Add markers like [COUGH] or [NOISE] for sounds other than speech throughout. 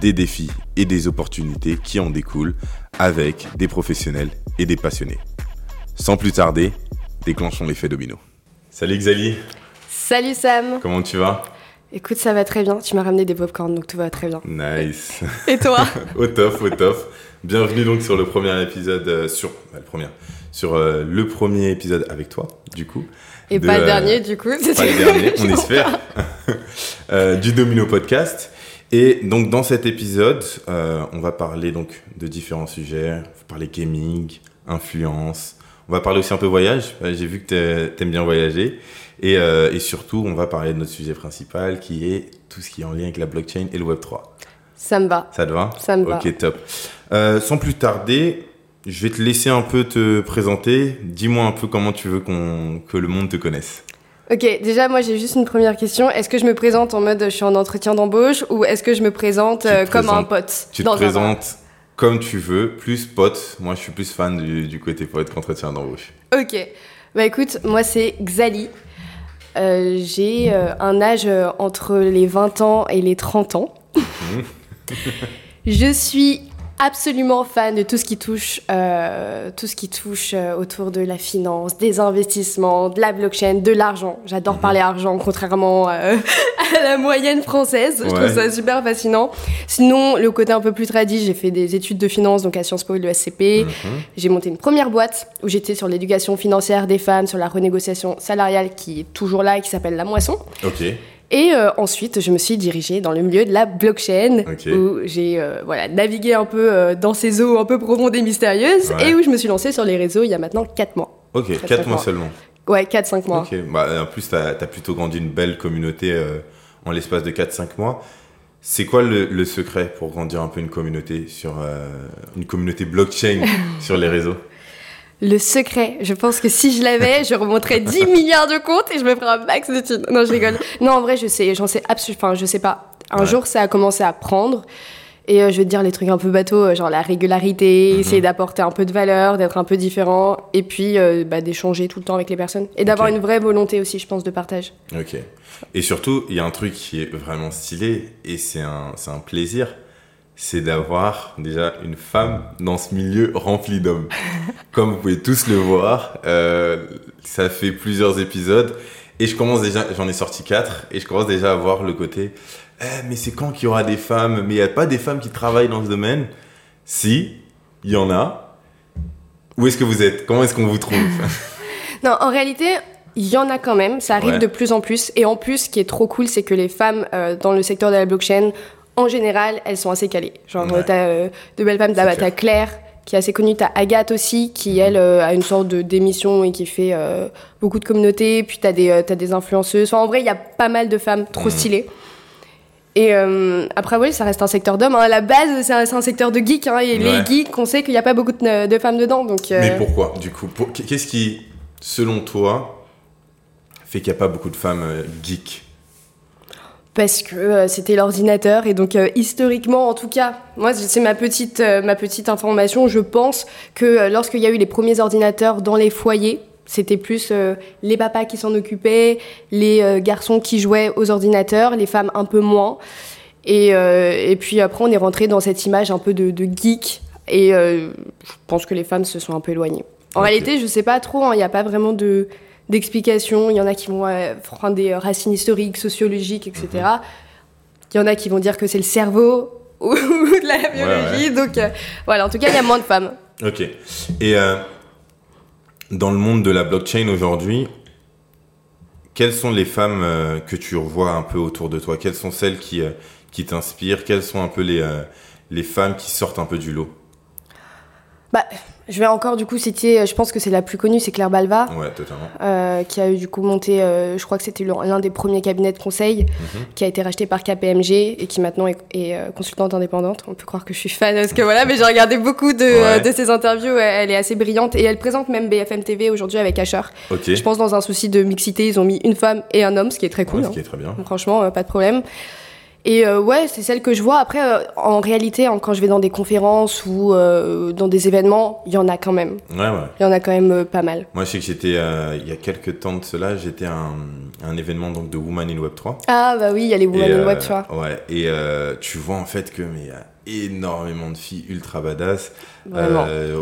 des défis et des opportunités qui en découlent avec des professionnels et des passionnés. Sans plus tarder, déclenchons l'effet domino. Salut Xali, Salut Sam comment tu vas? Écoute, ça va très bien. Tu m'as ramené des popcorn, donc tout va très bien. Nice. Et toi? [LAUGHS] Au top, au top. Bienvenue donc sur le premier épisode, euh, sur bah, le premier, sur euh, le premier épisode avec toi, du coup. Et de, pas le euh, dernier, du coup. Pas le [LAUGHS] dernier, on espère, [LAUGHS] du Domino Podcast. Et donc dans cet épisode, euh, on va parler donc de différents sujets. On va parler gaming, influence. On va parler aussi un peu voyage. J'ai vu que t'ai- t'aimes bien voyager. Et, euh, et surtout, on va parler de notre sujet principal qui est tout ce qui est en lien avec la blockchain et le Web 3. Ça me va. Ça te va? Ça me va. Ok, top. Euh, sans plus tarder, je vais te laisser un peu te présenter. Dis-moi un peu comment tu veux que le monde te connaisse. Ok, déjà, moi j'ai juste une première question. Est-ce que je me présente en mode je suis en entretien d'embauche ou est-ce que je me présente euh, comme un pote? Tu dans te un présentes comme tu veux, plus pote. Moi, je suis plus fan du, du côté pote qu'entretien d'embauche. Ok. Bah écoute, moi c'est Xali. Euh, j'ai euh, un âge euh, entre les 20 ans et les 30 ans. [LAUGHS] Je suis absolument fan de tout ce qui touche, euh, tout ce qui touche euh, autour de la finance, des investissements, de la blockchain, de l'argent. J'adore Mhm. parler argent, contrairement euh, [LAUGHS] à la moyenne française. Je trouve ça super fascinant. Sinon, le côté un peu plus tradit, j'ai fait des études de finance, donc à Sciences Po et le SCP. Mhm. J'ai monté une première boîte où j'étais sur l'éducation financière des femmes, sur la renégociation salariale qui est toujours là et qui s'appelle La Moisson. Ok. Et euh, ensuite, je me suis dirigée dans le milieu de la blockchain, où j'ai euh, voilà, navigué un peu euh, dans ces eaux un peu profondes et mystérieuses, Ouais. et où je me suis lancée sur les réseaux il y a maintenant 4 mois. Ok, Très, 4 très mois seulement. Ouais, 4-5 mois. Ok. Bah, en plus, tu as, plutôt grandi une belle communauté en l'espace de 4-5 mois. C'est quoi le, le secret pour grandir un peu une communauté sur une communauté blockchain [LAUGHS] sur les réseaux? Le secret, je pense que si je l'avais, je remonterais [LAUGHS] 10 milliards de comptes et je me ferais un max de thunes. Non, je rigole. Non, en vrai, je sais, j'en sais absolument, enfin, je sais pas. Un Ouais. jour, ça a commencé à prendre. Et euh, je vais te dire les trucs un peu bateaux, euh, genre la régularité, Mhm. essayer d'apporter un peu de valeur, d'être un peu différent, et puis euh, bah, d'échanger tout le temps avec les personnes. Et d'avoir une vraie volonté aussi, je pense, de partage. Ok. Et surtout, il y a un truc qui est vraiment stylé et c'est un, c'est un plaisir, c'est d'avoir déjà une femme dans ce milieu rempli d'hommes. [LAUGHS] Comme vous pouvez tous le voir, euh, ça fait plusieurs épisodes et je commence déjà, j'en ai sorti quatre et je commence déjà à voir le côté, eh, mais c'est quand qu'il y aura des femmes? Mais il n'y a pas des femmes qui travaillent dans ce domaine Si, il y en a. Où est-ce que vous êtes? Comment est-ce qu'on vous trouve? [LAUGHS] [LAUGHS] Non, en réalité, il y en a quand même, ça arrive Ouais. de plus en plus. Et en plus, ce qui est trop cool, c'est que les femmes euh, dans le secteur de la blockchain, en général, elles sont assez calées. Genre, Ouais. t'as euh, de belles femmes, t'as clair. t'as Claire, qui est assez connue, t'as Agathe aussi, qui elle euh, a une sorte de d'émission et qui fait euh, beaucoup de communautés. Puis t'as des, t'as des influenceuses. Enfin, en vrai, il y a pas mal de femmes trop Mhm. stylées. Et après, oui, ça reste un secteur d'hommes. hein. À la base, c'est un, secteur de geeks. hein, et Ouais. les geeks, on sait qu'il n'y a pas beaucoup de, de femmes dedans. Donc, Mais pourquoi, du coup? Pour- Qu'est-ce qui, selon toi, fait qu'il n'y a pas beaucoup de femmes geeks? Parce que euh, c'était l'ordinateur. Et donc euh, historiquement en tout cas, moi c'est ma petite euh, ma petite information, je pense que lorsqu'il y a eu les premiers ordinateurs dans les foyers, c'était plus les papas qui s'en occupaient, les garçons qui jouaient aux ordinateurs, les femmes un peu moins. Et, et puis après on est rentré dans cette image un peu de, de geek. Et je pense que les femmes se sont un peu éloignées. En réalité, je sais pas trop, hein, il n'y a pas vraiment de d'explications. Il y en a qui vont euh, prendre des euh, racines historiques, sociologiques, etc. Mhm. Il y en a qui vont dire que c'est le cerveau [LAUGHS] ou de la biologie. Donc euh, voilà, en tout cas, il y a moins de femmes. Ok. Et euh, dans le monde de la blockchain aujourd'hui, quelles sont les femmes euh, que tu revois un peu autour de toi? Quelles sont celles qui, qui t'inspirent? Quelles sont un peu les, les femmes qui sortent un peu du lot? Bah, je vais encore du coup citer, je pense que c'est la plus connue, c'est Claire Balva, Ouais, totalement. euh, qui a eu du coup monté, euh, je crois que c'était l'un des premiers cabinets de conseil, Mhm. qui a été racheté par KPMG et qui maintenant est, est, euh, consultante indépendante. On peut croire que je suis fan parce que voilà, mais j'ai regardé beaucoup de, euh, Ouais. de ses interviews. Elle est assez brillante et elle présente même BFM TV aujourd'hui avec Asher. Ok. Je pense dans un souci de mixité, ils ont mis une femme et un homme, ce qui est très cool. Ouais, hein. ce qui est très bien. Franchement, euh, pas de problème. Et euh, ouais, c'est celle que je vois. Après, euh, en réalité, hein, quand je vais dans des conférences ou euh, dans des événements, il y en a quand même. Ouais, ouais. Il y en a quand même pas mal. Moi, je sais que j'étais, il y a quelques temps de cela, j'étais à un, un événement donc, de Woman in Web 3. Ah bah oui, il y a les Women Et, in Web, tu vois. Ouais, et tu vois en fait que mais y a énormément de filles ultra badass.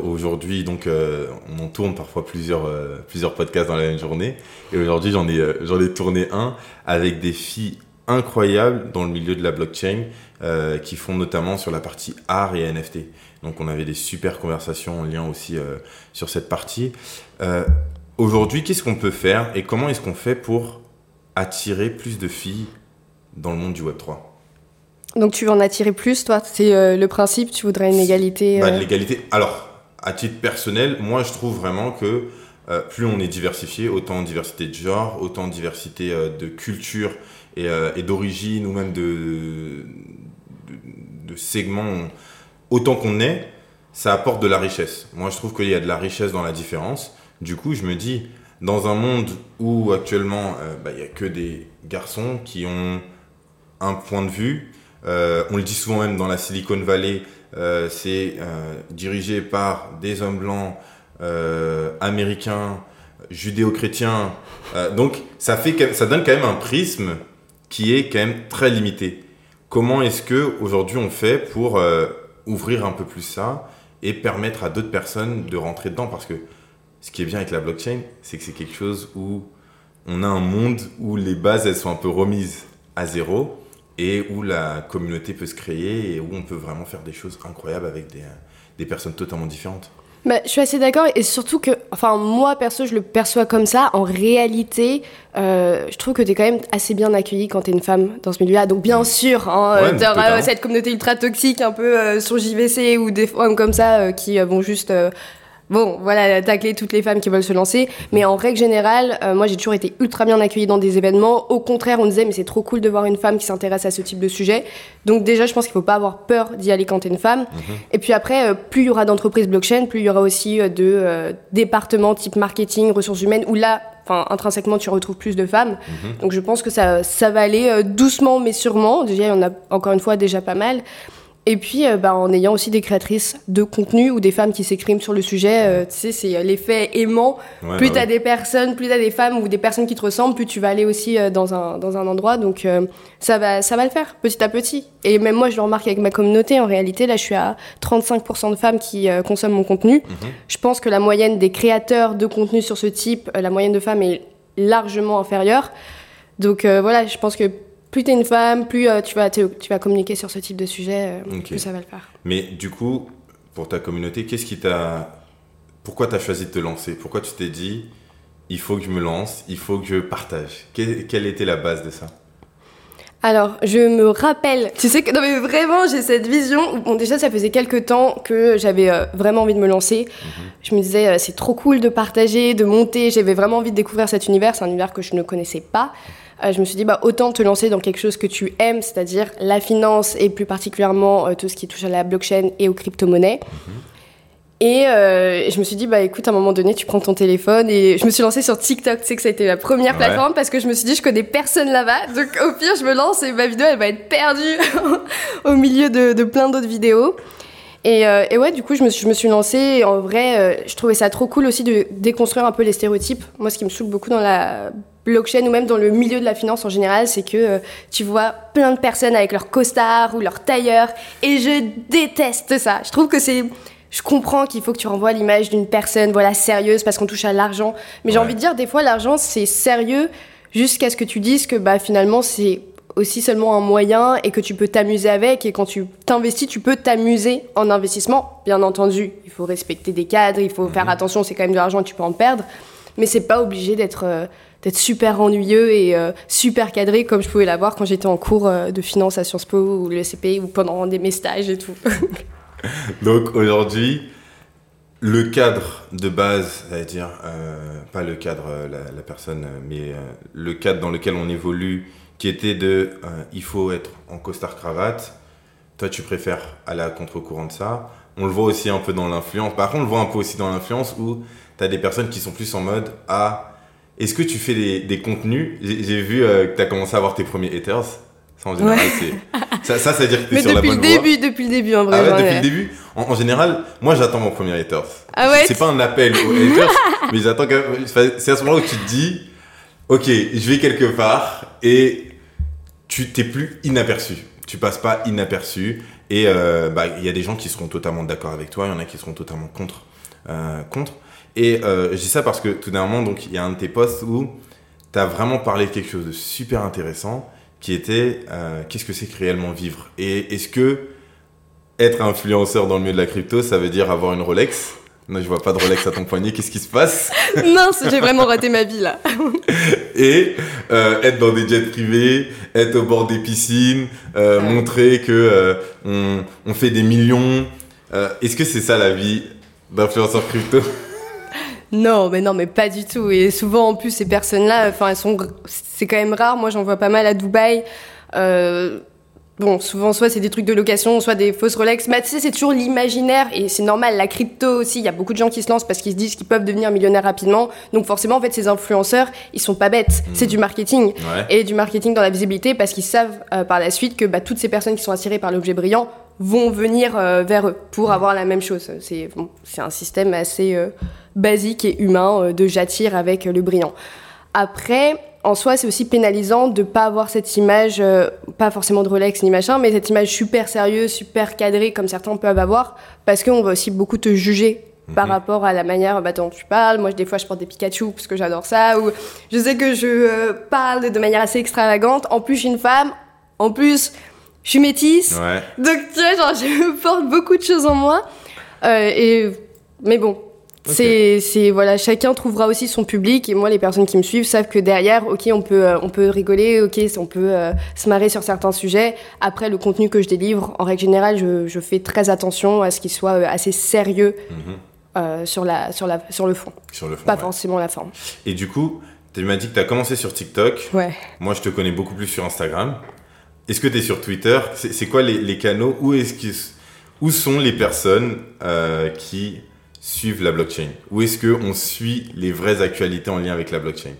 Aujourd'hui, donc, on en tourne parfois plusieurs, plusieurs podcasts dans la même journée. Et aujourd'hui, j'en ai, j'en ai tourné un avec des filles incroyables dans le milieu de la blockchain euh, qui font notamment sur la partie art et NFT. Donc, on avait des super conversations en lien aussi euh, sur cette partie. Euh, aujourd'hui, qu'est-ce qu'on peut faire et comment est-ce qu'on fait pour attirer plus de filles dans le monde du Web 3 Donc tu veux en attirer plus, toi? C'est le principe, tu voudrais une égalité Bah, l'égalité. Alors, à titre personnel, moi je trouve vraiment que plus on est diversifié, autant en diversité de genre, autant en diversité de culture et, euh, et d'origine, ou même de, de, segments, autant qu'on est, ça apporte de la richesse. Moi je trouve qu'il y a de la richesse dans la différence. Du coup, je me dis, dans un monde où actuellement euh, bah, il y a que des garçons qui ont un point de vue, euh, on le dit souvent même dans la Silicon Valley, c'est dirigé par des hommes blancs, américains, judéo-chrétiens. Donc ça, fait, ça donne quand même un prisme qui est quand même très limité. Comment est-ce que aujourd'hui on fait pour euh, ouvrir un peu plus ça et permettre à d'autres personnes de rentrer dedans? Parce que ce qui est bien avec la blockchain, c'est que c'est quelque chose où on a un monde où les bases elles sont un peu remises à zéro et où la communauté peut se créer et où on peut vraiment faire des choses incroyables avec des, des personnes totalement différentes. Bah, je suis assez d'accord et surtout que, enfin moi perso je le perçois comme ça. En réalité, euh, je trouve que t'es quand même assez bien accueillie quand t'es une femme dans ce milieu-là. Donc bien sûr, hein, Ouais, euh, t'auras, euh, cette communauté ultra toxique un peu euh, sur JVC ou des femmes comme ça euh, qui vont juste Bon, voilà, tacler toutes les femmes qui veulent se lancer. Mais en règle générale, euh, moi j'ai toujours été ultra bien accueillie dans des événements. Au contraire, on disait, mais c'est trop cool de voir une femme qui s'intéresse à ce type de sujet. Donc déjà, je pense qu'il faut pas avoir peur d'y aller quand t'es une femme. Et puis après, euh, plus il y aura d'entreprises blockchain, plus il y aura aussi euh, de euh, départements type marketing, ressources humaines, où là, enfin, intrinsèquement, tu retrouves plus de femmes. Donc je pense que ça, ça va aller euh, doucement mais sûrement. Déjà, il y en a encore une fois déjà pas mal. Et puis, euh, bah, en ayant aussi des créatrices de contenu ou des femmes qui s'expriment sur le sujet, euh, tu sais, c'est euh, l'effet aimant. Ouais, plus bah t'as ouais. des personnes, plus t'as des femmes ou des personnes qui te ressemblent, plus tu vas aller aussi euh, dans, un, dans un endroit. Donc, ça, va, ça va le faire petit à petit. Et même moi, je le remarque avec ma communauté. En réalité, là, je suis à 35% de femmes qui consomment mon contenu. Mhm. Je pense que la moyenne des créateurs de contenu sur ce type, la moyenne de femmes est largement inférieure. Donc voilà, je pense que plus t'es une femme, plus euh, tu, vas, tu communiquer sur ce type de sujet, euh, plus ça va le faire. Mais du coup, pour ta communauté, qu'est-ce qui t'a. Pourquoi t'as choisi de te lancer? Pourquoi tu t'es dit, il faut que je me lance, il faut que je partage? Quelle, quelle était la base de ça? Alors, je me rappelle, tu sais que, non mais vraiment, j'ai cette vision. Bon, déjà, ça faisait quelques temps que j'avais euh, vraiment envie de me lancer. Je me disais, euh, c'est trop cool de partager, de monter. J'avais vraiment envie de découvrir cet univers. C'est un univers que je ne connaissais pas. Euh, je me suis dit, bah, autant te lancer dans quelque chose que tu aimes, c'est-à-dire la finance et plus particulièrement euh, tout ce qui touche à la blockchain et aux crypto-monnaies. Et euh, je me suis dit, bah écoute, à un moment donné, tu prends ton téléphone et je me suis lancée sur TikTok. Tu sais que ça a été la première Ouais. plateforme parce que je me suis dit, je connais personne là-bas. Donc au pire, je me lance et ma vidéo, elle va être perdue [LAUGHS] au milieu de, de plein d'autres vidéos. Et, euh, et ouais, du coup, je me suis, je me suis lancée. Et en vrai, euh, je trouvais ça trop cool aussi de déconstruire un peu les stéréotypes. Moi, ce qui me saoule beaucoup dans la blockchain ou même dans le milieu de la finance en général, c'est que euh, tu vois plein de personnes avec leur costard ou leur tailleur. Et je déteste ça. Je trouve que c'est... Je comprends qu'il faut que tu renvoies l'image d'une personne voilà sérieuse parce qu'on touche à l'argent. Mais j'ai envie de dire, des fois, l'argent, c'est sérieux jusqu'à ce que tu dises que bah, finalement, c'est aussi seulement un moyen et que tu peux t'amuser avec. Et quand tu t'investis, tu peux t'amuser en investissement. Bien entendu, il faut respecter des cadres, il faut faire attention, c'est quand même de l'argent, tu peux en perdre. Mais c'est pas obligé d'être euh, d'être super ennuyeux et euh, super cadré comme je pouvais l'avoir quand j'étais en cours euh, de finance à Sciences Po ou le CP ou pendant des, mes stages et tout. [LAUGHS] Donc aujourd'hui, le cadre de base, c'est-à-dire, euh, pas le cadre, la, personne, mais le cadre dans lequel on évolue, qui était de il faut être en costard-cravate. Toi, tu préfères aller à contre-courant de ça. On le voit aussi un peu dans l'influence. Par contre, on le voit un peu aussi dans l'influence où tu as des personnes qui sont plus en mode ah, est-ce que tu fais des, des contenus? J'ai vu euh, que tu as commencé à avoir tes premiers haters. Ça, en général, c'est. Ça, ça, ça veut dire que tu es Mais sur la depuis le bonne voie. début, depuis le début, en vrai. Ah ouais, depuis le début? En, en général, moi j'attends mon premier haters. Ah ouais? C'est pas un appel aux haters, [LAUGHS] mais j'attends quand même. enfin, C'est à ce moment-là où tu te dis, ok, je vais quelque part et tu t'es plus inaperçu. Tu passes pas inaperçu et euh, bah, il y a des gens qui seront totalement d'accord avec toi, il y en a qui seront totalement contre. euh, contre. Et euh, je dis ça parce que tout d'un moment, donc il y a un de tes posts où tu as vraiment parlé de quelque chose de super intéressant qui était euh, qu'est-ce que c'est que réellement vivre? Et est-ce que être influenceur dans le milieu de la crypto, ça veut dire avoir une Rolex? Non, je vois pas de Rolex à ton [LAUGHS] poignet, qu'est-ce qui se passe? [LAUGHS] Mince, j'ai vraiment raté ma vie là. [LAUGHS] Et euh, être dans des jets privés, être au bord des piscines, euh, Ouais. montrer que euh, on, on fait des millions. Est-ce que c'est ça la vie d'influenceur crypto? Non, mais non, mais pas du tout. Et souvent, en plus, ces personnes-là, enfin, elles sont, c'est quand même rare. Moi, j'en vois pas mal à Dubaï. Euh, bon, souvent, soit c'est des trucs de location, soit des fausses Rolex. Mais tu sais, c'est toujours l'imaginaire et c'est normal. La crypto aussi, il y a beaucoup de gens qui se lancent parce qu'ils se disent qu'ils peuvent devenir millionnaires rapidement. Donc, forcément, en fait, ces influenceurs, ils sont pas bêtes. C'est du marketing. Ouais. Et du marketing dans la visibilité parce qu'ils savent euh, par la suite que bah, toutes ces personnes qui sont attirées par l'objet brillant vont venir euh, vers eux pour avoir la même chose. C'est bon, un système assez basique et humain euh, de j'attire avec euh, le brillant. Après, en soi, c'est aussi pénalisant de pas avoir cette image, euh, pas forcément de Rolex ni machin, mais cette image super sérieuse, super cadrée comme certains peuvent avoir, parce qu'on va aussi beaucoup te juger par Mhm. rapport à la manière bah, dont tu parles. Moi, des fois, je porte des Pikachu parce que j'adore ça, ou je sais que je euh, parle de manière assez extravagante. En plus, je suis une femme. En plus, je suis métisse. Ouais. Donc, tu vois, genre, [LAUGHS] je porte beaucoup de choses en moi. Euh, et, mais bon, c'est, c'est, voilà, chacun trouvera aussi son public. Et moi, les personnes qui me suivent savent que derrière, ok, on peut, euh, on peut rigoler, ok, on peut euh, se marrer sur certains sujets. Après, le contenu que je délivre, en règle générale, je, je fais très attention à ce qu'il soit euh, assez sérieux Mhm. sur, la, sur, la, sur le fond, Sur le fond. pas ouais. forcément la forme. Et du coup, tu m'as dit que tu as commencé sur TikTok. Ouais. Moi, je te connais beaucoup plus sur Instagram. Est-ce que tu es sur Twitter? C'est quoi les, les canaux? Où, est-ce qu'ils- où sont les personnes euh, qui suivent la blockchain Où est-ce qu'on suit les vraies actualités en lien avec la blockchain?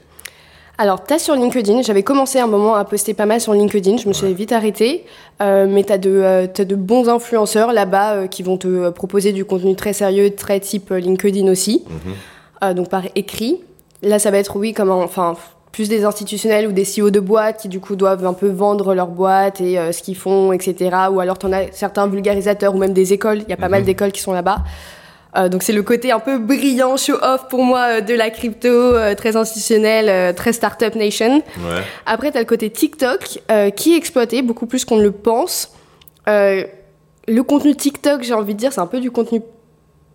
Alors, t'as sur LinkedIn, j'avais commencé un moment à poster pas mal sur LinkedIn, je me suis Ouais. vite arrêtée, euh, mais t'as de, euh, de bons influenceurs là-bas euh, qui vont te euh, proposer du contenu très sérieux, très type LinkedIn aussi, Mhm. donc par écrit. Là, ça va être, oui, comme, enfin, plus des institutionnels ou des CEO de boîtes qui du coup doivent un peu vendre leur boîte et ce qu'ils font, etc. Ou alors t'en as certains vulgarisateurs ou même des écoles, il y a pas Mhm. mal d'écoles qui sont là-bas. Euh, donc c'est le côté un peu brillant, show-off pour moi euh, de la crypto, euh, très institutionnel, euh, très startup nation. Ouais. Après, tu as le côté TikTok qui est exploité beaucoup plus qu'on ne le pense. Le contenu TikTok, j'ai envie de dire, c'est un peu du contenu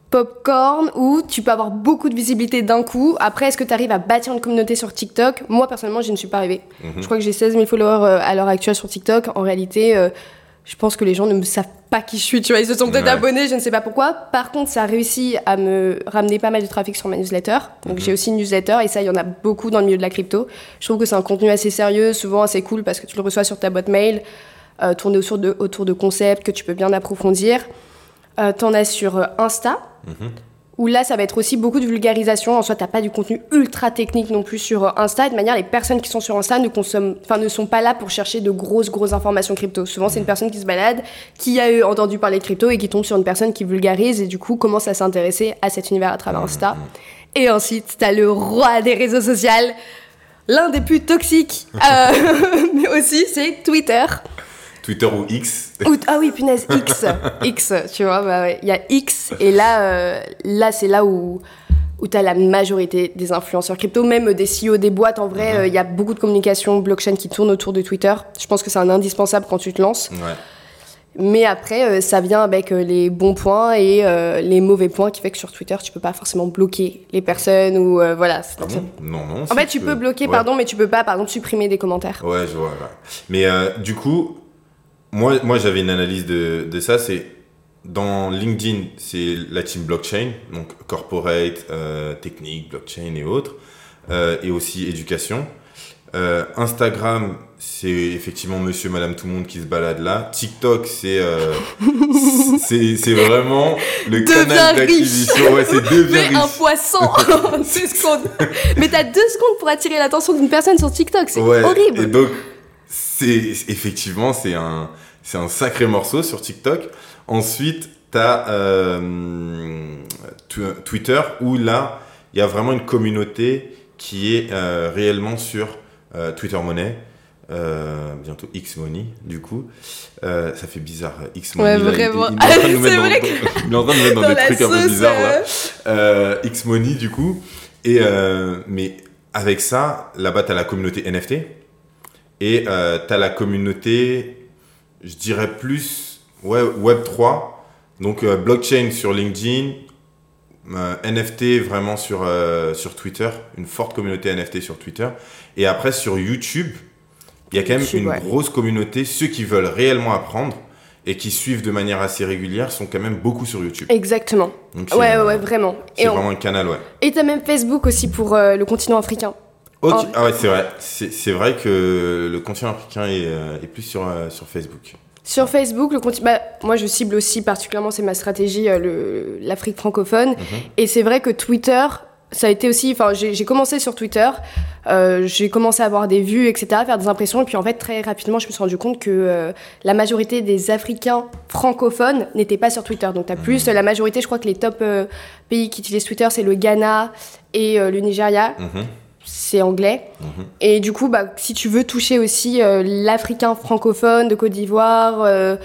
popcorn où tu peux avoir beaucoup de visibilité d'un coup. Après, est-ce que tu arrives à bâtir une communauté sur TikTok? Moi, personnellement, je ne suis pas arrivée. Mhm. Je crois que j'ai 16 000 followers à l'heure actuelle sur TikTok. En réalité, je pense que les gens ne me savent pas qui je suis. Tu vois, ils se sont peut-être Ouais. abonnés, je ne sais pas pourquoi. Par contre, ça a réussi à me ramener pas mal de trafic sur ma newsletter. Donc, Mhm. j'ai aussi une newsletter et ça, il y en a beaucoup dans le milieu de la crypto. Je trouve que c'est un contenu assez sérieux, souvent assez cool parce que tu le reçois sur ta boîte mail, euh, tourné autour de, autour de concepts que tu peux bien approfondir. Euh, T'en as sur euh, Insta, Mhm. Où là, ça va être aussi beaucoup de vulgarisation. En soi, t'as pas du contenu ultra technique non plus sur euh, Insta. De manière, les personnes qui sont sur Insta ne consomment, enfin, ne sont pas là pour chercher de grosses, grosses informations crypto. Souvent, c'est une personne qui se balade, qui a entendu parler crypto et qui tombe sur une personne qui vulgarise et du coup commence à s'intéresser à cet univers à travers Insta. Et ensuite, t'as le roi des réseaux sociaux, l'un des plus toxiques, euh, [LAUGHS] mais aussi c'est Twitter. Twitter ou X Ou- ah oui, punaise, X. [LAUGHS] X, tu vois, bah ouais. Il y a X, et là, euh, là c'est là où, où tu as la majorité des influenceurs crypto, même des CEO des boîtes. En vrai, euh, il y a beaucoup de communication blockchain qui tourne autour de Twitter. Je pense que c'est un indispensable quand tu te lances. Ouais. Mais après, euh, ça vient avec euh, les bons points et euh, les mauvais points qui fait que sur Twitter, tu peux pas forcément bloquer les personnes ou voilà. Ah bon? Non, non. En fait, tu peux bloquer, Ouais. pardon, mais tu peux pas, par exemple, supprimer des commentaires. Ouais, je vois. ouais. Mais du coup, moi, moi j'avais une analyse de, de ça. C'est dans LinkedIn, c'est la team blockchain, donc corporate, euh, technique, blockchain et autres, euh, et aussi éducation. Euh, Instagram, c'est effectivement monsieur, madame, tout le monde qui se balade là. TikTok, c'est euh, [LAUGHS] c'est vraiment le canal d'acquisition. Ouais, c'est devient un poisson en deux secondes. Mais t'as deux secondes pour attirer l'attention d'une personne sur TikTok, c'est Ouais, Et horrible. donc, c'est effectivement, c'est un, c'est un sacré morceau sur TikTok. Ensuite, t'as euh, Twitter où là, il y a vraiment une communauté qui est euh, réellement sur euh, Twitter Money. euh, bientôt X Money, du coup. Euh, ça fait bizarre, X Money. Ouais, il- vraiment. Il, il est en train de nous [LAUGHS] C'est mettre dans, vrai dans- [LAUGHS] il est en train de nous mettre dans, Dans des trucs un peu bizarres là euh, X Money du coup. Et mais avec ça, là-bas, t'as la communauté NFT et t'as la communauté, je dirais plus ouais, Web 3, donc euh, blockchain sur LinkedIn, euh, NFT vraiment sur euh, sur Twitter, une forte communauté NFT sur Twitter. Et après sur YouTube, il y a quand même YouTube, une ouais. grosse communauté. Ceux qui veulent réellement apprendre et qui suivent de manière assez régulière sont quand même beaucoup sur YouTube. Exactement. Donc, Ouais, ouais, ouais, vraiment. C'est on- vraiment un canal, ouais. et t'as même Facebook aussi pour euh, le continent africain. En- Ah ouais, c'est vrai. C'est vrai que le continent africain est, euh, est plus sur, euh, sur Facebook. Sur Facebook, le continent. Bah, moi, je cible aussi particulièrement, c'est ma stratégie, euh, le- l'Afrique francophone. Mhm. Et c'est vrai que Twitter, ça a été aussi. Enfin, j'ai commencé sur Twitter, euh, j'ai commencé à avoir des vues, etc., à faire des impressions. Et puis, en fait, très rapidement, je me suis rendu compte que la majorité des Africains francophones n'étaient pas sur Twitter. Donc, t'as plus la majorité, je crois que les top pays qui utilisent Twitter, c'est le Ghana et le Nigeria. Mhm, C'est anglais. mhm. Et du coup, bah, si tu veux toucher aussi euh, l'Africain francophone de Côte d'Ivoire, euh,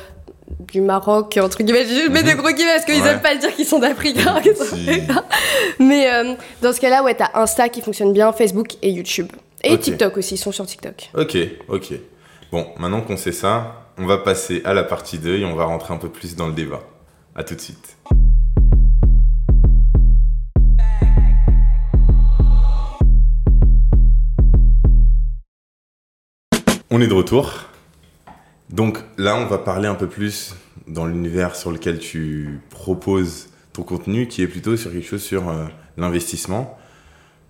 du Maroc, entre guillemets, je mets Mhm. des gros guillemets parce qu'ils Ouais. aiment pas dire qu'ils sont d'Africains. [LAUGHS] Si. Mais euh, dans ce cas-là, ouais, t'as Insta qui fonctionne bien, Facebook et YouTube. Et Ok. TikTok aussi, ils sont sur TikTok. Ok, ok. Bon, maintenant qu'on sait ça, on va passer à la partie 2 et on va rentrer un peu plus dans le débat. À tout de suite. On est de retour. Donc là, on va parler un peu plus dans l'univers sur lequel tu proposes ton contenu, qui est plutôt sur quelque chose sur euh, l'investissement.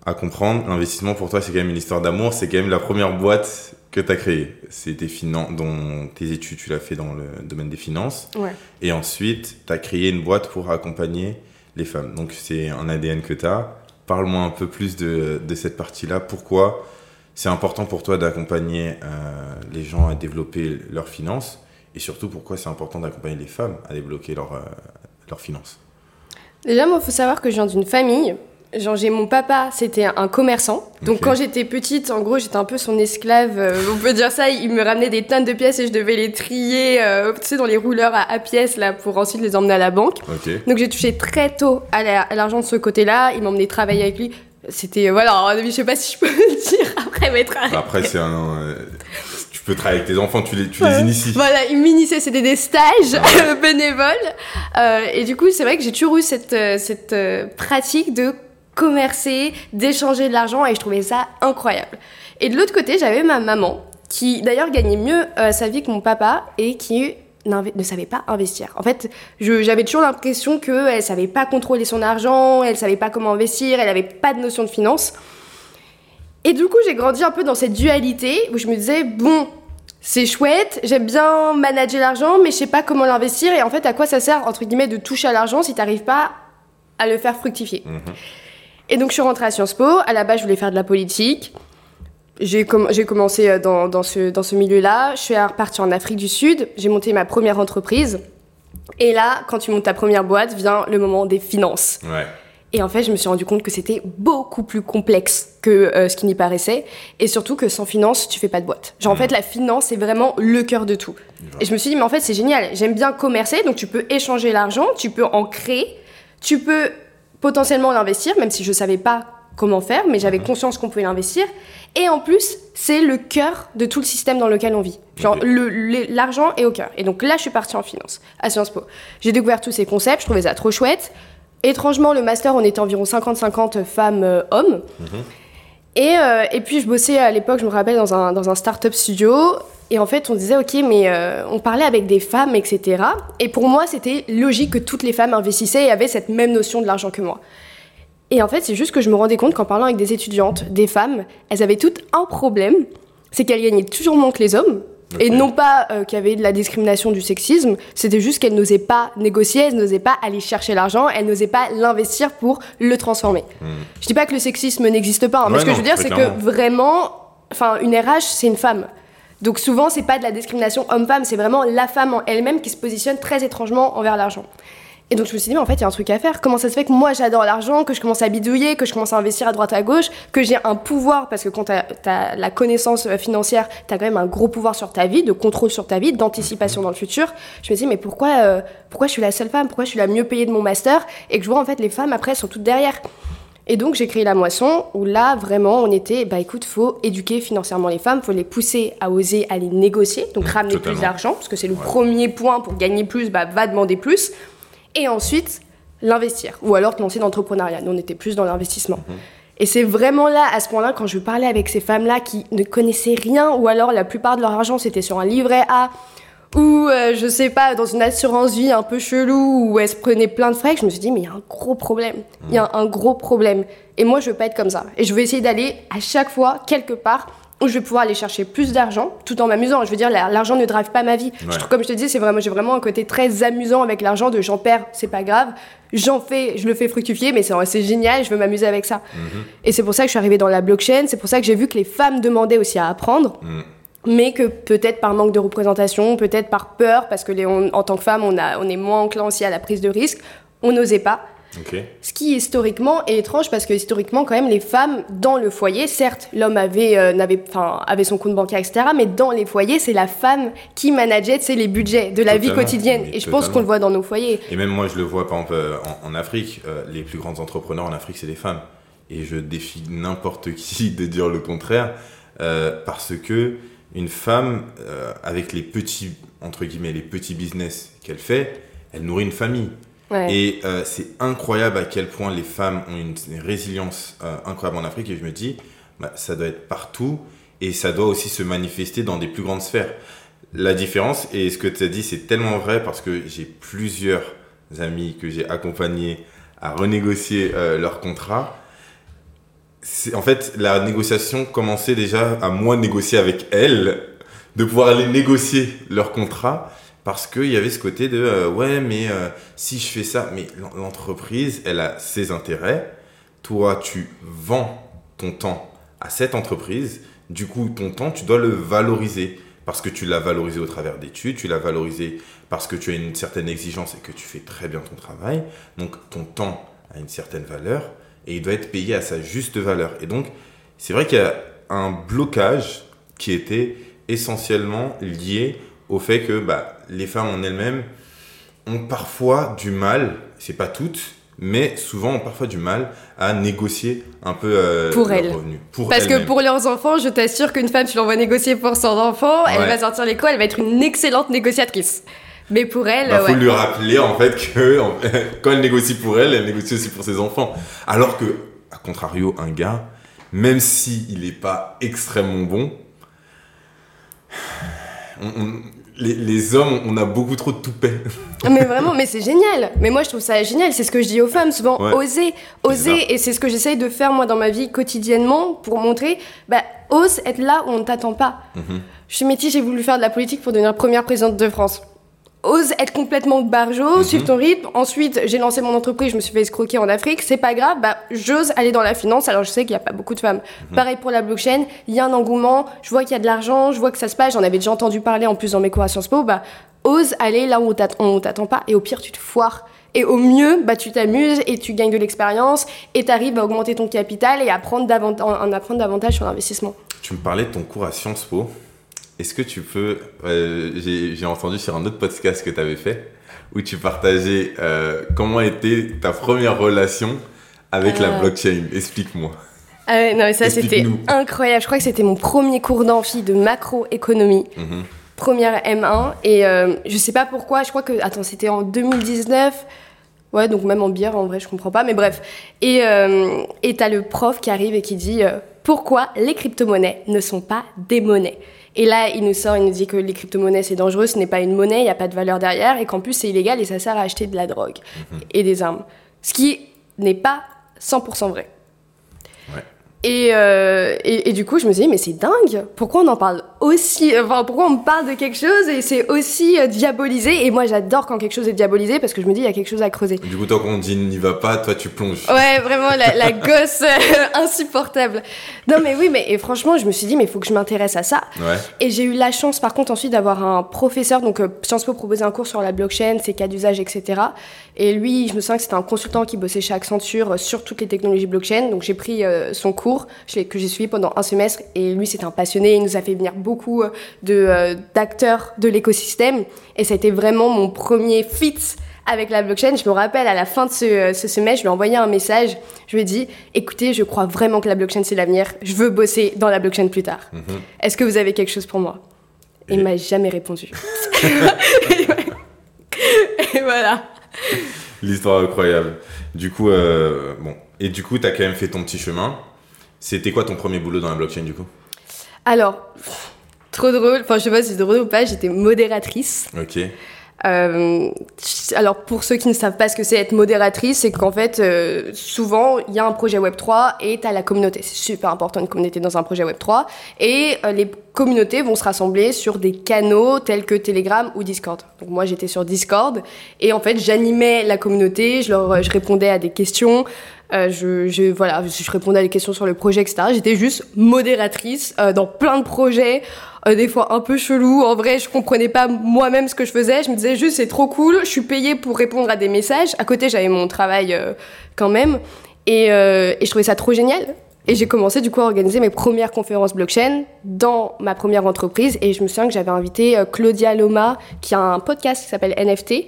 À comprendre, l'investissement pour toi, c'est quand même une histoire d'amour. C'est quand même la première boîte que tu as créée. Finan- dont tes études, tu l'as fait dans le domaine des finances. Ouais. Et ensuite, tu as créé une boîte pour accompagner les femmes. Donc, c'est un ADN que tu as. Parle-moi un peu plus de, de cette partie-là. Pourquoi c'est important pour toi d'accompagner euh, les gens à développer leurs finances Et surtout, pourquoi c'est important d'accompagner les femmes à leur, euh, leurs finances Déjà, moi, faut savoir que je viens d'une famille. Genre, j'ai mon papa, c'était un commerçant. Donc, quand j'étais petite, en gros, j'étais un peu son esclave. euh, on peut dire ça. Il me ramenait des tonnes de pièces et je devais les trier, euh, tu sais, dans les rouleurs à, à pièces, là, pour ensuite les emmener à la banque. Donc, j'ai touché très tôt à la- à l'argent de ce côté-là. Il m'emmenait travailler avec lui. C'était, voilà, je sais pas si je peux [LAUGHS] le dire après m'être arrêtée. Après, c'est un. euh, tu peux travailler avec tes enfants, tu les, tu les inities. Voilà, il m'initiait, c'était des stages euh, [LAUGHS] bénévoles. Euh, et du coup, c'est vrai que j'ai toujours eu cette, euh, cette pratique de commercer, d'échanger de l'argent, et je trouvais ça incroyable. Et de l'autre côté, j'avais ma maman, qui d'ailleurs gagnait mieux euh, sa vie que mon papa, et qui ne savait pas investir. En fait, j'avais toujours l'impression qu'elle savait pas contrôler son argent, elle savait pas comment investir, elle avait pas de notion de finance. Et du coup, j'ai grandi un peu dans cette dualité où je me disais, bon, c'est chouette, j'aime bien manager l'argent, mais je sais pas comment l'investir. Et en fait, à quoi ça sert, entre guillemets, de toucher à l'argent si t'arrives pas à le faire fructifier Mhm. Et donc, je suis rentrée à Sciences Po. À la base, je voulais faire de la politique. J'ai com- j'ai commencé euh, dans, dans ce, dans ce milieu-là. Je suis repartie en Afrique du Sud. J'ai monté ma première entreprise. Et là, quand tu montes ta première boîte, vient le moment des finances. Ouais. Et en fait, je me suis rendu compte que c'était beaucoup plus complexe que euh, ce qui n'y paraissait. Et surtout que sans finance, tu fais pas de boîte. Genre, en fait, la finance, c'est vraiment le cœur de tout. Et je me suis dit, mais en fait, c'est génial. J'aime bien commercer, donc tu peux échanger l'argent, tu peux en créer, tu peux potentiellement l'investir, même si je savais pas comment faire, mais j'avais conscience qu'on pouvait l'investir. Et en plus, c'est le cœur de tout le système dans lequel on vit. Genre, l'argent est au cœur. Et donc là, je suis partie en finance, à Sciences Po. J'ai découvert tous ces concepts, je trouvais ça trop chouette. Étrangement, le master, on était environ 50-50 femmes-hommes. Et, euh, et puis, je bossais à l'époque, je me rappelle, dans un, dans un start-up studio. Et en fait, on disait, ok, mais euh, on parlait avec des femmes, etc. Et pour moi, c'était logique que toutes les femmes investissaient et avaient cette même notion de l'argent que moi. Et en fait, c'est juste que je me rendais compte qu'en parlant avec des étudiantes, des femmes, elles avaient toutes un problème, c'est qu'elles gagnaient toujours moins que les hommes. Et non pas euh, qu'il y avait de la discrimination du sexisme, c'était juste qu'elles n'osaient pas négocier, elles n'osaient pas aller chercher l'argent, elles n'osaient pas l'investir pour le transformer. Je dis pas que le sexisme n'existe pas, hein, mais ce que non, je veux dire, c'est que vraiment, enfin, une RH, c'est une femme. Donc souvent, c'est pas de la discrimination homme-femme, c'est vraiment la femme en elle-même qui se positionne très étrangement envers l'argent. Et donc je me suis dit, mais en fait, il y a un truc à faire. Comment ça se fait que moi, j'adore l'argent, que je commence à bidouiller, que je commence à investir à droite à gauche, que j'ai un pouvoir, parce que quand tu as, la connaissance euh, financière, tu as quand même un gros pouvoir sur ta vie, de contrôle sur ta vie, d'anticipation dans le futur. Je me dis, mais pourquoi, euh, pourquoi je suis la seule femme? Pourquoi je suis la mieux payée de mon master? Et que je vois, en fait, les femmes, après, elles sont toutes derrière. Et donc j'ai créé la moisson où là vraiment on était bah écoute faut éduquer financièrement les femmes, faut les pousser à oser aller négocier, donc ramener totalement. plus d'argent parce que c'est le premier point pour gagner plus, bah va demander plus et ensuite l'investir ou alors te lancer dans l'entrepreneuriat. Nous on était plus dans l'investissement. Et c'est vraiment là, à ce point-là, quand je parlais avec ces femmes-là qui ne connaissaient rien, ou alors la plupart de leur argent c'était sur un livret A, ou euh, je sais pas, dans une assurance vie un peu chelou, où elles se prenaient plein de frais, je me suis dit, mais il y a un gros problème. Il y a un gros problème. Et moi, je veux pas être comme ça. Et je vais essayer d'aller à chaque fois, quelque part, où je vais pouvoir aller chercher plus d'argent, tout en m'amusant. Je veux dire, la- l'argent ne drive pas ma vie. Je trouve- comme je te dis, c'est vraiment, j'ai vraiment un côté très amusant avec l'argent, de j'en perds, c'est pas grave. J'en fais, je le fais fructifier, mais c'est génial, je veux m'amuser avec ça. Et c'est pour ça que je suis arrivée dans la blockchain, c'est pour ça que j'ai vu que les femmes demandaient aussi à apprendre mais que peut-être par manque de représentation, peut-être par peur, parce que les- on- en tant que femme, on, a, on est moins enclin aussi à la prise de risque, on n'osait pas. Ce qui historiquement est étrange parce que historiquement quand même les femmes dans le foyer, certes l'homme avait, euh, enfin, avait son compte bancaire etc, mais dans les foyers c'est la femme qui manageait les budgets de la vie quotidienne. Et je pense qu'on le voit dans nos foyers. Et même moi, je le vois par exemple euh, en, en Afrique, euh, les plus grands entrepreneurs en Afrique, c'est des femmes. Et je défie n'importe [LAUGHS] qui de dire le contraire, euh, parce que une femme, avec les petits, entre guillemets, les petits business qu'elle fait, elle nourrit une famille. Et euh, c'est incroyable à quel point les femmes ont une, résilience euh, incroyable en Afrique. Et je me dis, bah, ça doit être partout et ça doit aussi se manifester dans des plus grandes sphères. La différence, et ce que tu as dit, c'est tellement vrai parce que j'ai plusieurs amis que j'ai accompagnés à renégocier euh, leur contrat. En fait, la négociation commençait déjà à moi négocier avec elles, de pouvoir aller négocier leur contrat parce qu'il y avait ce côté de euh, ouais, mais euh, si je fais ça, mais l'en- l'entreprise, elle a ses intérêts. Toi, tu vends ton temps à cette entreprise. Du coup, ton temps, tu dois le valoriser parce que tu l'as valorisé au travers d'études, tu l'as valorisé parce que tu as une certaine exigence et que tu fais très bien ton travail. Donc, ton temps a une certaine valeur et il doit être payé à sa juste valeur. Et donc, c'est vrai qu'il y a un blocage qui était essentiellement lié au fait que bah, les femmes en elles-mêmes ont parfois du mal, c'est pas toutes, mais souvent ont parfois du mal à négocier un peu euh, Pour leurs elles. revenus. Pour Parce que pour leurs enfants, je t'assure qu'une femme, tu l'envoies négocier pour son enfant, elle va sortir l'école, elle va être une excellente négociatrice. Mais pour elle, Bah, faut ouais. lui rappeler en fait que [LAUGHS] quand elle négocie pour elle, elle négocie aussi pour ses enfants. Alors que, à contrario, un gars, même s'il n'est pas extrêmement bon, on- on- les, les hommes, on a beaucoup trop de toupet. Mais vraiment, mais c'est génial. Mais moi, je trouve ça génial. C'est ce que je dis aux femmes souvent. Ouais. Oser, oser. Et c'est ce que j'essaye de faire moi dans ma vie quotidiennement pour montrer, bah, ose être là où on ne t'attend pas. Mhm. Je suis métis, j'ai voulu faire de la politique pour devenir première présidente de France. Ose être complètement barjo, suivre ton rythme. Ensuite, j'ai lancé mon entreprise, je me suis fait escroquer en Afrique. C'est pas grave, bah, j'ose aller dans la finance. Alors, je sais qu'il n'y a pas beaucoup de femmes. Pareil pour la blockchain, il y a un engouement. Je vois qu'il y a de l'argent, je vois que ça se passe. J'en avais déjà entendu parler en plus dans mes cours à Sciences Po. Bah, ose aller là où on t'att- on t'attend pas. Et au pire, tu te foires. Et au mieux, bah, tu t'amuses et tu gagnes de l'expérience et tu arrives à augmenter ton capital et à prendre davant- en, en apprendre davantage sur l'investissement. Tu me parlais de ton cours à Sciences Po. Est-ce que tu peux... euh, J'ai entendu sur un autre podcast que tu avais fait où tu partageais euh, comment était ta première relation avec la Euh. blockchain? Explique-moi. Ah ouais, non, mais ça, c'était incroyable. Je crois que c'était mon premier cours d'amphi de macroéconomie. Mhm. Première M1. Et je sais pas pourquoi, je crois que. Attends, c'était en 2019. Ouais, donc même en bière, en vrai, je comprends pas. Mais bref. Et euh, et t'as le prof qui arrive et qui dit euh, Pourquoi les crypto-monnaies ne sont pas des monnaies? Et là, il nous sort, il nous dit que les crypto-monnaies, c'est dangereux, ce n'est pas une monnaie, il n'y a pas de valeur derrière, et qu'en plus, c'est illégal et ça sert à acheter de la drogue Mhm. et des armes. Ce qui n'est pas 100% vrai. Et, euh, et, et du coup, je me suis dit, mais c'est dingue, pourquoi on en parle aussi, enfin, pourquoi on me parle de quelque chose et c'est aussi euh, diabolisé? Et moi, j'adore quand quelque chose est diabolisé parce que je me dis, il y a quelque chose à creuser. Du coup, tant qu'on dit n'y va pas, toi tu plonges. Ouais, vraiment, la, la [LAUGHS] gosse euh, insupportable. Non, mais oui, mais et franchement, je me suis dit, mais il faut que je m'intéresse à ça. Ouais. Et j'ai eu la chance, par contre, ensuite d'avoir un professeur. Donc, euh, Sciences Po proposait un cours sur la blockchain, ses cas d'usage, etc. Et lui, je me souviens que c'était un consultant qui bossait chez Accenture sur toutes les technologies blockchain. Donc, j'ai pris son cours que j'ai suivi pendant un semestre. Et lui, c'était un passionné. Il nous a fait venir beaucoup euh, de, euh, d'acteurs de l'écosystème. Et ça a été vraiment mon premier fit avec la blockchain. Je me rappelle, à la fin de ce, euh, ce semestre, je lui ai envoyé un message. Je lui ai dit, écoutez, je crois vraiment que la blockchain, c'est l'avenir. Je veux bosser dans la blockchain plus tard. Mhm. Est-ce que vous avez quelque chose pour moi? Et il m'a jamais répondu. [LAUGHS] et voilà. L'histoire incroyable. Du coup, euh, bon. Et du coup, t'as quand même fait ton petit chemin. C'était quoi ton premier boulot dans la blockchain du coup? Alors, trop drôle. Enfin, je sais pas si c'est drôle ou pas. J'étais modératrice. Ok. Euh, alors pour ceux qui ne savent pas ce que c'est être modératrice, c'est qu'en fait euh, souvent il y a un projet Web 3 et tu as la communauté. C'est super important une communauté dans un projet Web 3 et euh, les communautés vont se rassembler sur des canaux tels que Telegram ou Discord. Donc moi j'étais sur Discord et en fait j'animais la communauté, je leur je répondais à des questions. Euh, je, je, voilà, je répondais à des questions sur le projet, etc. J'étais juste modératrice euh, dans plein de projets, euh, des fois un peu chelou. En vrai, je comprenais pas moi-même ce que je faisais. Je me disais juste c'est trop cool. Je suis payée pour répondre à des messages. À côté, j'avais mon travail euh, quand même, et, euh, et je trouvais ça trop génial. Et j'ai commencé du coup à organiser mes premières conférences blockchain dans ma première entreprise. Et je me souviens que j'avais invité euh, Claudia Loma, qui a un podcast qui s'appelle NFT.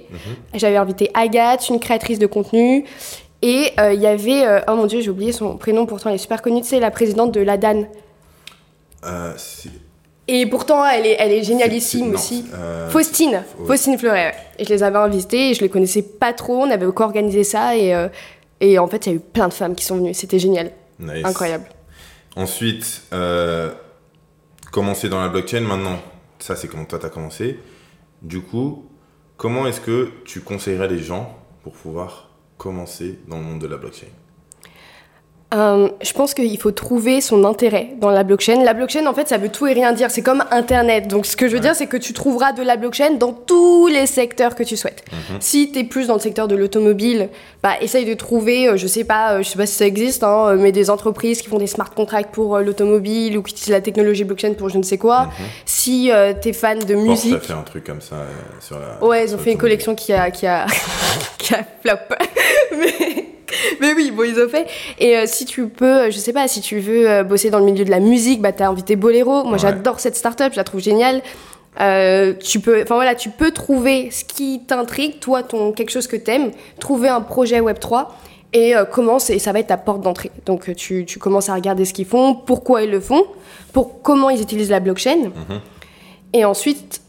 J'avais invité Agathe, une créatrice de contenu. Et euh, il y avait, euh, oh mon dieu, j'ai oublié son prénom, pourtant elle est super connue, c'est la présidente de l'ADAN. Euh, c'est- Et pourtant, elle est, elle est génialissime non, aussi. euh, Faustine, Faustine Fleuret. ouais. Et je les avais invités et je les connaissais pas trop. On avait co-organisé ça et, euh, et en fait, il y a eu plein de femmes qui sont venues. C'était génial, nice. incroyable. Ensuite, euh, commencer dans la blockchain. Maintenant, ça c'est comment toi t'as commencé. Du coup, comment est-ce que tu conseillerais les gens pour pouvoir commencer dans le monde de la blockchain Euh, je pense qu'il faut trouver son intérêt dans la blockchain. La blockchain, en fait, ça veut tout et rien dire. C'est comme Internet. Donc, ce que je veux Ouais. dire, c'est que tu trouveras de la blockchain dans tous les secteurs que tu souhaites. Mhm. Si tu es plus dans le secteur de l'automobile, bah, essaye de trouver, euh, je sais pas, euh, je sais pas si ça existe, hein, mais des entreprises qui font des smart contracts pour l'automobile ou qui utilisent la technologie blockchain pour je ne sais quoi. Mhm. Si euh, tu es fan de Porsche musique. a fait un truc comme ça euh, sur la. Ouais, ils ont fait une collection qui a, qui a, [LAUGHS] qui a flop. [LAUGHS] mais, [LAUGHS] mais oui, bon, ils ont fait. Et euh, si tu peux, euh, je sais pas, si tu veux euh, bosser dans le milieu de la musique, bah t'as invité Bolero. Moi, Ouais. j'adore cette startup, je la trouve géniale. Euh, tu peux, enfin voilà, tu peux trouver ce qui t'intrigue, toi, ton quelque chose que t'aimes, trouver un projet Web 3 et commence et ça va être ta porte d'entrée. Donc tu, tu commences à regarder ce qu'ils font, pourquoi ils le font, pour comment ils utilisent la blockchain, Mhm. et ensuite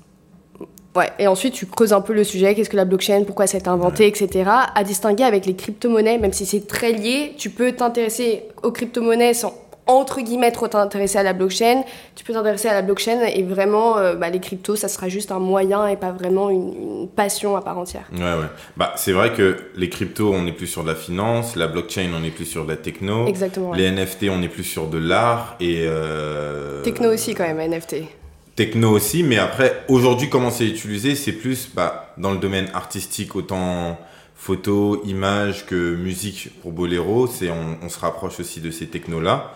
Ouais, et ensuite tu creuses un peu le sujet, qu'est-ce que la blockchain, pourquoi ça a été inventé, etc. À distinguer avec les crypto-monnaies, même si c'est très lié, tu peux t'intéresser aux crypto-monnaies sans entre guillemets trop t'intéresser à la blockchain. Tu peux t'intéresser à la blockchain et vraiment euh, bah, les cryptos, ça sera juste un moyen et pas vraiment une, une passion à part entière. Ouais, ouais. Bah, c'est vrai que les cryptos, on est plus sur de la finance, la blockchain, on est plus sur de la techno. Exactement. ouais. Les NFT, on est plus sur de l'art et. euh, Techno aussi quand même, NFT. Techno aussi, mais après, aujourd'hui, comment c'est utilisé, c'est plus bah, dans le domaine artistique, autant photo, image que musique pour Bolero. C'est, on, on se rapproche aussi de ces technos-là.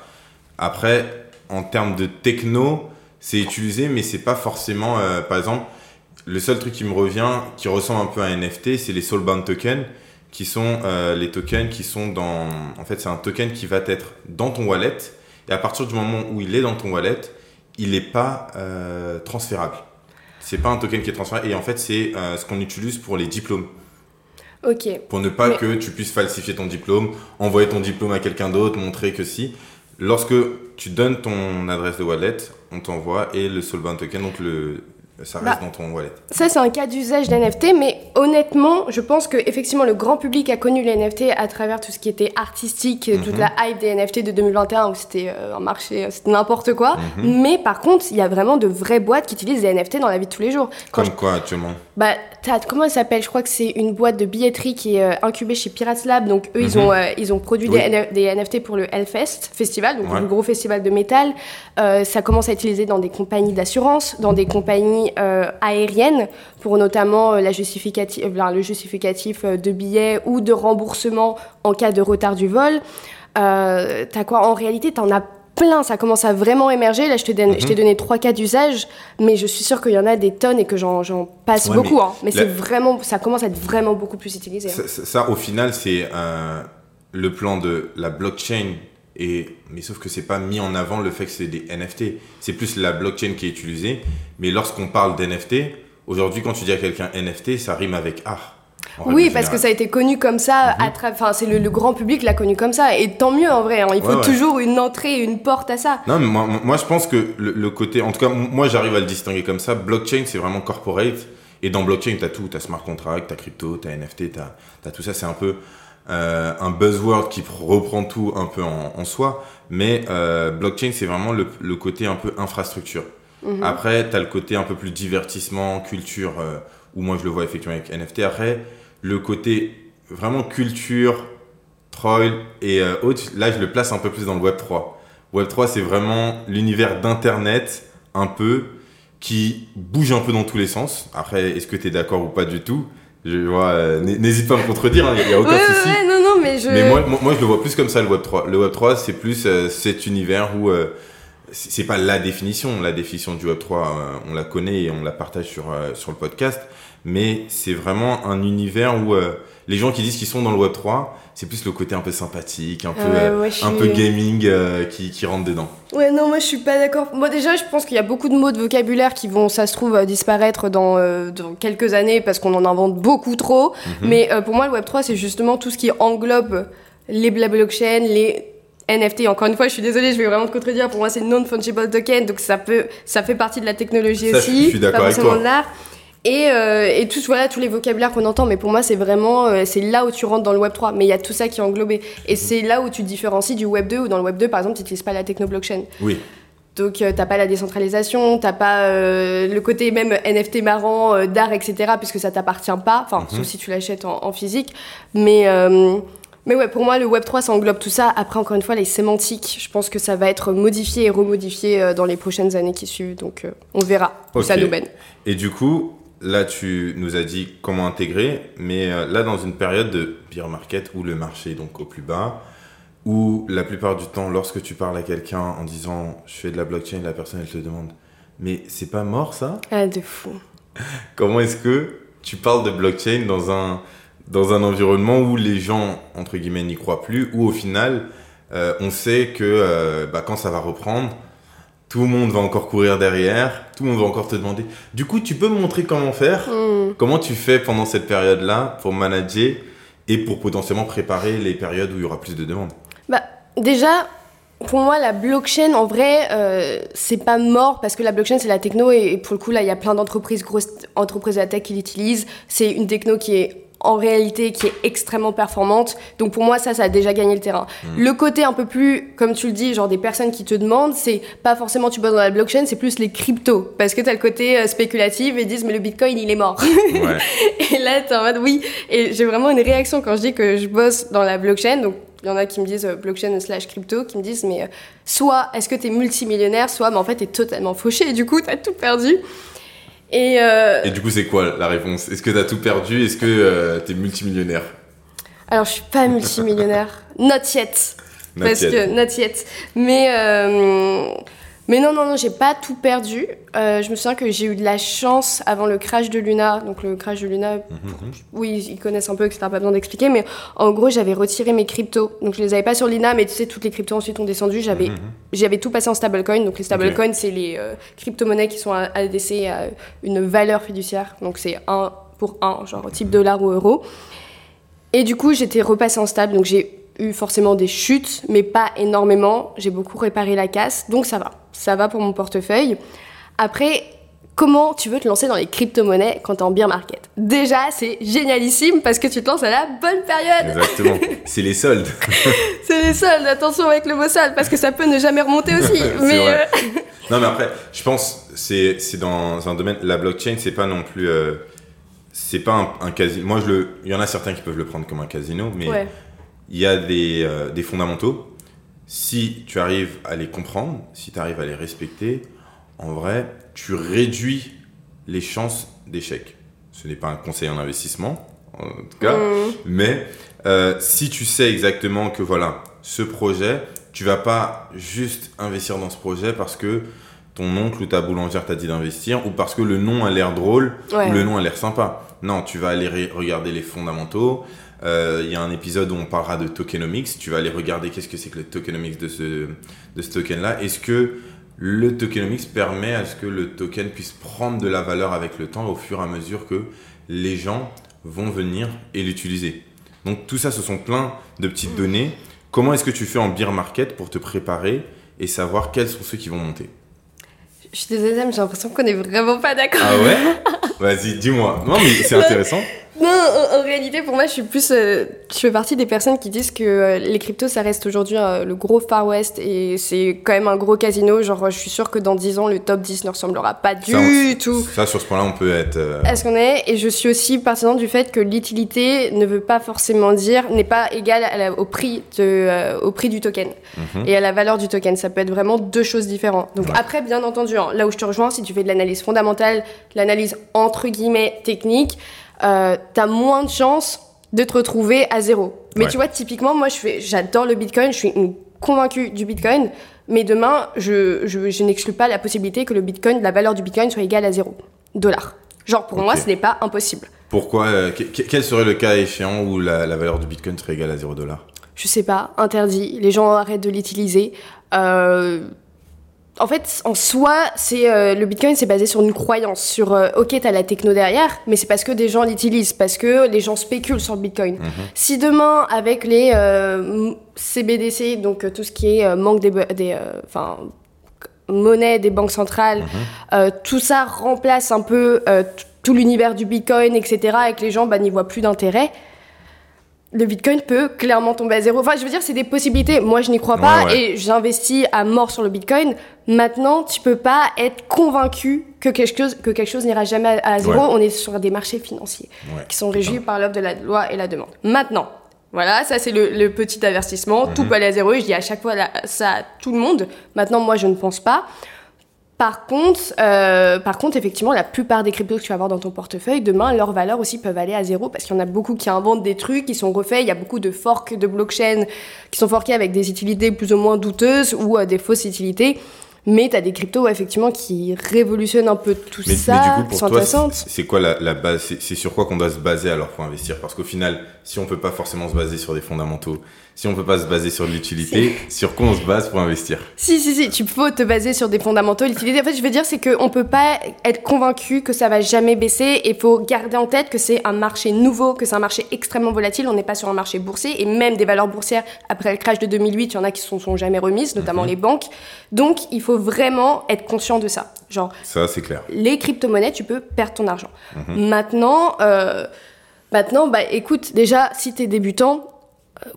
Après, en termes de techno, c'est utilisé, mais c'est pas forcément. euh, par exemple, le seul truc qui me revient, qui ressemble un peu à un NFT, c'est les Soulbound tokens, qui sont euh, les tokens qui sont dans. En fait, c'est un token qui va être dans ton wallet, et à partir du moment où il est dans ton wallet, il n'est pas euh, transférable. C'est pas un token qui est transférable, et en fait, c'est euh, ce qu'on utilise pour les diplômes. Ok. Pour ne pas Mais- que tu puisses falsifier ton diplôme, envoyer ton diplôme à quelqu'un d'autre, montrer que si. Lorsque tu donnes ton adresse de wallet, on t'envoie et le Soulbound token, donc le, ça reste Bah, dans ton wallet. Ça, c'est un cas d'usage d'NFT, mais honnêtement, je pense que effectivement le grand public a connu les NFT à travers tout ce qui était artistique, toute Mhm. la hype des NFT de 2021 où c'était euh, un marché, euh, c'était n'importe quoi. Mhm. Mais par contre, il y a vraiment de vraies boîtes qui utilisent les NFT dans la vie de tous les jours. Quand Comme quoi actuellement Bah, t'as- comment elle s'appelle? Je crois que c'est une boîte de billetterie qui est euh, incubée chez Pirates Lab. Donc, eux, ils, Mhm. ont, euh, ils ont produit Oui. des, NF des NFT pour le Hellfest Festival, donc Ouais. le gros festival de métal. Euh, ça commence à être utilisé dans des compagnies d'assurance, dans des compagnies euh, aériennes, pour notamment euh, la justificatif, euh, ben, le justificatif de billets ou de remboursement en cas de retard du vol. Euh, t'as quoi? En réalité, t'en as plein, ça commence à vraiment émerger. Là, je t'ai Mhm. donné trois cas d'usage, mais je suis sûre qu'il y en a des tonnes et que j'en passe Ouais, beaucoup. mais hein. Mais la- c'est vraiment, ça commence à être vraiment beaucoup plus utilisé. hein. Ça, ça- ça, au final, c'est euh, le plan de la blockchain. Et, mais sauf que c'est pas mis en avant le fait que c'est des NFT. C'est plus la blockchain qui est utilisée. Mais lorsqu'on parle d'NFT, aujourd'hui, quand tu dis à quelqu'un NFT, ça rime avec art. Oui, parce que ça a été connu comme ça, tra- enfin, c'est le, le grand public l'a connu comme ça, et tant mieux en vrai. hein. Il faut Ouais, ouais. toujours une entrée, une porte à ça. Non, mais moi, moi, je pense que le, le côté. En tout cas, moi, j'arrive à le distinguer comme ça. Blockchain, c'est vraiment corporate. Et dans blockchain, tu as tout. Tu as smart contract, tu as crypto, tu as NFT, tu as, tout ça. C'est un peu euh, un buzzword qui pr- reprend tout un peu en, en soi. Mais euh, blockchain, c'est vraiment le, le côté un peu infrastructure. Mhm. Après, tu as le côté un peu plus divertissement, culture, euh, où moi, je le vois effectivement avec NFT. Après, le côté vraiment culture, troll et euh, autres, là, je le place un peu plus dans le Web 3. Web 3, c'est vraiment l'univers d'Internet, un peu, qui bouge un peu dans tous les sens. Après, est-ce que tu es d'accord ou pas du tout? Je vois, euh, N'hésite pas à me contredire, il n'y a aucun Ouais, souci. ouais, non, non, mais je. Mais moi, je le vois plus comme ça, le Web 3. Le Web 3, c'est plus euh, cet univers où euh, c'est pas la définition. La définition du Web 3, euh, on la connaît et on la partage sur, euh, sur le podcast. Mais c'est vraiment un univers où euh, les gens qui disent qu'ils sont dans le Web 3, c'est plus le côté un peu sympathique, un peu, euh, ouais, un suis- peu gaming euh, qui, qui rentre dedans. Ouais, non, moi je suis pas d'accord. Moi déjà, je pense qu'il y a beaucoup de mots de vocabulaire qui vont, ça se trouve, euh, disparaître dans, euh, dans quelques années parce qu'on en invente beaucoup trop. Mhm. Mais pour moi, le Web3, c'est justement tout ce qui englobe les la blockchain, les NFT. Encore une fois, je suis désolée, je vais vraiment te contredire. Pour moi, c'est non-fungible token, donc ça, peut, ça fait partie de la technologie Ça, aussi. je suis d'accord avec toi. de. Et, euh, et tous, voilà, tous les vocabulaires qu'on entend, mais pour moi, c'est vraiment euh, c'est là où tu rentres dans le Web 3. Mais il y a tout ça qui est englobé. Et c'est là où tu te différencies du Web 2, où dans le Web 2, par exemple, tu n'utilises pas la techno-blockchain. Oui. Donc euh, t'as pas la décentralisation, t'as pas euh, le côté même NFT marrant, euh, d'art, etc. Puisque ça t'appartient pas, enfin Mhm. sauf si tu l'achètes en, en physique. Mais mais ouais, pour moi le Web 3 ça englobe tout ça. Après encore une fois les sémantiques, je pense que ça va être modifié et remodifié dans les prochaines années qui suivent. Donc on verra où ça nous mène. Et du coup, là, tu nous as dit comment intégrer, mais euh, là, dans une période de bear market où le marché est donc au plus bas, où la plupart du temps, lorsque tu parles à quelqu'un en disant je fais de la blockchain, la personne elle te demande mais c'est pas mort ça? Ah de fou. [LAUGHS] Comment est-ce que tu parles de blockchain dans un, dans un environnement où les gens, entre guillemets, n'y croient plus, où au final, euh, on sait que euh, bah, quand ça va reprendre, tout le monde va encore courir derrière, tout le monde va encore te demander. Du coup, tu peux me montrer comment faire Hmm. Comment tu fais pendant cette période-là pour manager et pour potentiellement préparer les périodes où il y aura plus de demandes? Bah, déjà, pour moi, la blockchain, en vrai, euh, c'est pas mort parce que la blockchain, c'est la techno et, et pour le coup, là, il y a plein d'entreprises, grosses entreprises de la tech qui l'utilisent. C'est une techno qui est en réalité qui est extrêmement performante. Donc pour moi, ça, ça a déjà gagné le terrain. Le côté un peu plus, comme tu le dis, genre des personnes qui te demandent, c'est pas forcément tu bosses dans la blockchain, c'est plus les cryptos. Parce que t'as le côté euh, spéculatif et ils disent, mais le bitcoin, il est mort. Ouais. [LAUGHS] Et là, t'es en mode oui. Et j'ai vraiment une réaction quand je dis que je bosse dans la blockchain. Donc, il y en a qui me disent euh, blockchain slash crypto, qui me disent, mais euh, soit est-ce que t'es multimillionnaire, soit, mais en fait, t'es totalement fauché. Et du coup, t'as tout perdu. Et, euh, Et du coup, c'est quoi la réponse? Est-ce que tu as tout perdu? Est-ce que tu es multimillionnaire? Alors, je suis pas multimillionnaire. [LAUGHS] Not yet. Not parce yet. que, not yet. Mais, euh, mais non, non, non, j'ai pas tout perdu. Euh, je me souviens que j'ai eu de la chance avant le crash de Luna. Donc, le crash de Luna, Mhm. oui, ils connaissent un peu, etc. Pas besoin d'expliquer. Mais en gros, j'avais retiré mes cryptos. Donc, je les avais pas sur Lina, mais tu sais, toutes les cryptos ensuite ont descendu. J'avais, Mhm. j'avais tout passé en stablecoin. Donc, les stablecoins, c'est les euh, crypto-monnaies qui sont ADC à une valeur fiduciaire. Donc, c'est un pour un, genre type dollar ou euro. Et du coup, j'étais repassée en stable, donc j'ai eu forcément des chutes, mais pas énormément. J'ai beaucoup réparé la casse, donc ça va. Ça va pour mon portefeuille. Après, comment tu veux te lancer dans les crypto-monnaies quand t'es en bear market? Déjà, c'est génialissime parce que tu te lances à la bonne période. Exactement. [LAUGHS] c'est les soldes. c'est les soldes. Attention avec le mot solde parce que ça peut ne jamais remonter aussi. [LAUGHS] mais euh, non, mais après, je pense c'est c'est dans un domaine la blockchain, c'est pas non plus euh, c'est pas un, casino. Moi, je le, il y en a certains qui peuvent le prendre comme un casino, mais il y a des, euh, des fondamentaux. Si tu arrives à les comprendre, si tu arrives à les respecter, en vrai, tu réduis les chances d'échec. Ce n'est pas un conseil en investissement, en tout cas, mmh. mais euh, si tu sais exactement que voilà, ce projet, tu vas pas juste investir dans ce projet parce que ton oncle ou ta boulangère t'a dit d'investir ou parce que le nom a l'air drôle ou le nom a l'air sympa. Non, tu vas aller regarder les fondamentaux. Euh, il y a un épisode où on parlera de tokenomics. Tu vas aller regarder qu'est-ce que c'est que le tokenomics de ce, de ce token-là. Est-ce que le tokenomics permet à ce que le token puisse prendre de la valeur avec le temps au fur et à mesure que les gens vont venir et l'utiliser? Donc tout ça, ce sont plein de petites données. Comment est-ce que tu fais en beer market pour te préparer et savoir quels sont ceux qui vont monter? Je suis désolée, mais j'ai l'impression qu'on n'est vraiment pas d'accord. Ah ouais? Vas-y, dis-moi. Non, mais c'est [LAUGHS] intéressant. Non, en, réalité, pour moi, je suis plus. Euh, je fais partie des personnes qui disent que euh, les cryptos, ça reste aujourd'hui euh, le gros Far West et c'est quand même un gros casino. Genre, je suis sûre que dans 10 ans, le top 10 ne ressemblera pas du tout. Ça, sur ce point-là, on peut être. Est-ce qu'on est Et je suis aussi partisan du fait que l'utilité ne veut pas forcément dire. n'est pas égale au, prix de, au prix du token mhm. et à la valeur du token. Ça peut être vraiment deux choses différentes. Donc, après, bien entendu, hein, là où je te rejoins, si tu fais de l'analyse fondamentale, l'analyse entre guillemets technique, euh, t'as moins de chances de te retrouver à zéro. Mais tu vois, typiquement, moi, je fais, j'adore le Bitcoin, je suis convaincue du Bitcoin, mais demain, je, je, n'exclus pas la possibilité que le Bitcoin, la valeur du Bitcoin soit égale à zéro dollar. Genre, pour moi, ce n'est pas impossible. Pourquoi euh, Quel serait le cas échéant où la, la valeur du Bitcoin serait égale à zéro dollar? Je sais pas, interdit. Les gens arrêtent de l'utiliser. Euh, en fait, en soi, c'est euh, le Bitcoin, c'est basé sur une croyance, sur euh, ok, t'as la techno derrière, mais c'est parce que des gens l'utilisent, parce que les gens spéculent sur le Bitcoin. Mhm. Si demain, avec les euh, CBDC, donc tout ce qui est manque des, des enfin monnaie des banques centrales, mhm. tout ça remplace un peu tout l'univers du Bitcoin, etc., et que les gens bah, n'y voient plus d'intérêt le Bitcoin peut clairement tomber à zéro. Enfin, je veux dire, c'est des possibilités. Moi, je n'y crois pas et j'investis à mort sur le Bitcoin. Maintenant, tu peux pas être convaincu que quelque chose, que quelque chose n'ira jamais à, zéro. On est sur des marchés financiers qui sont régis par l'offre de la loi et la demande. Maintenant, voilà, ça c'est le, petit avertissement. Tout mhm. peut aller à zéro. Et je dis à chaque fois ça à tout le monde. Maintenant, moi, je ne pense pas. Par contre, euh, par contre, effectivement, la plupart des cryptos que tu vas avoir dans ton portefeuille, demain, leurs valeurs aussi peuvent aller à zéro parce qu'il y en a beaucoup qui inventent des trucs, qui sont refaits. Il y a beaucoup de forks de blockchain qui sont forkés avec des utilités plus ou moins douteuses ou euh, des fausses utilités. Mais tu as des cryptos effectivement qui révolutionnent un peu tout ça. Mais du coup, pour toi, c'est quoi la, la base? C'est sur quoi qu'on doit se baser alors pour investir? Parce qu'au final, si on peut pas forcément se baser sur des fondamentaux, si on peut pas se baser sur l'utilité, [LAUGHS] sur quoi on se base pour investir? Si, si, si, tu peux te baser sur des fondamentaux. L'utilité, en fait, je veux dire, c'est qu'on peut pas être convaincu que ça va jamais baisser et il faut garder en tête que c'est un marché nouveau, que c'est un marché extrêmement volatile. On n'est pas sur un marché boursier et même des valeurs boursières, après le crash de 2008, il y en a qui ne sont, sont, jamais remises, notamment mhm. les banques. Donc, il faut vraiment être conscient de ça. Genre, ça, c'est clair. Les crypto-monnaies, tu peux perdre ton argent. Mhm. Maintenant, euh, maintenant, bah, écoute, déjà, si tu es débutant,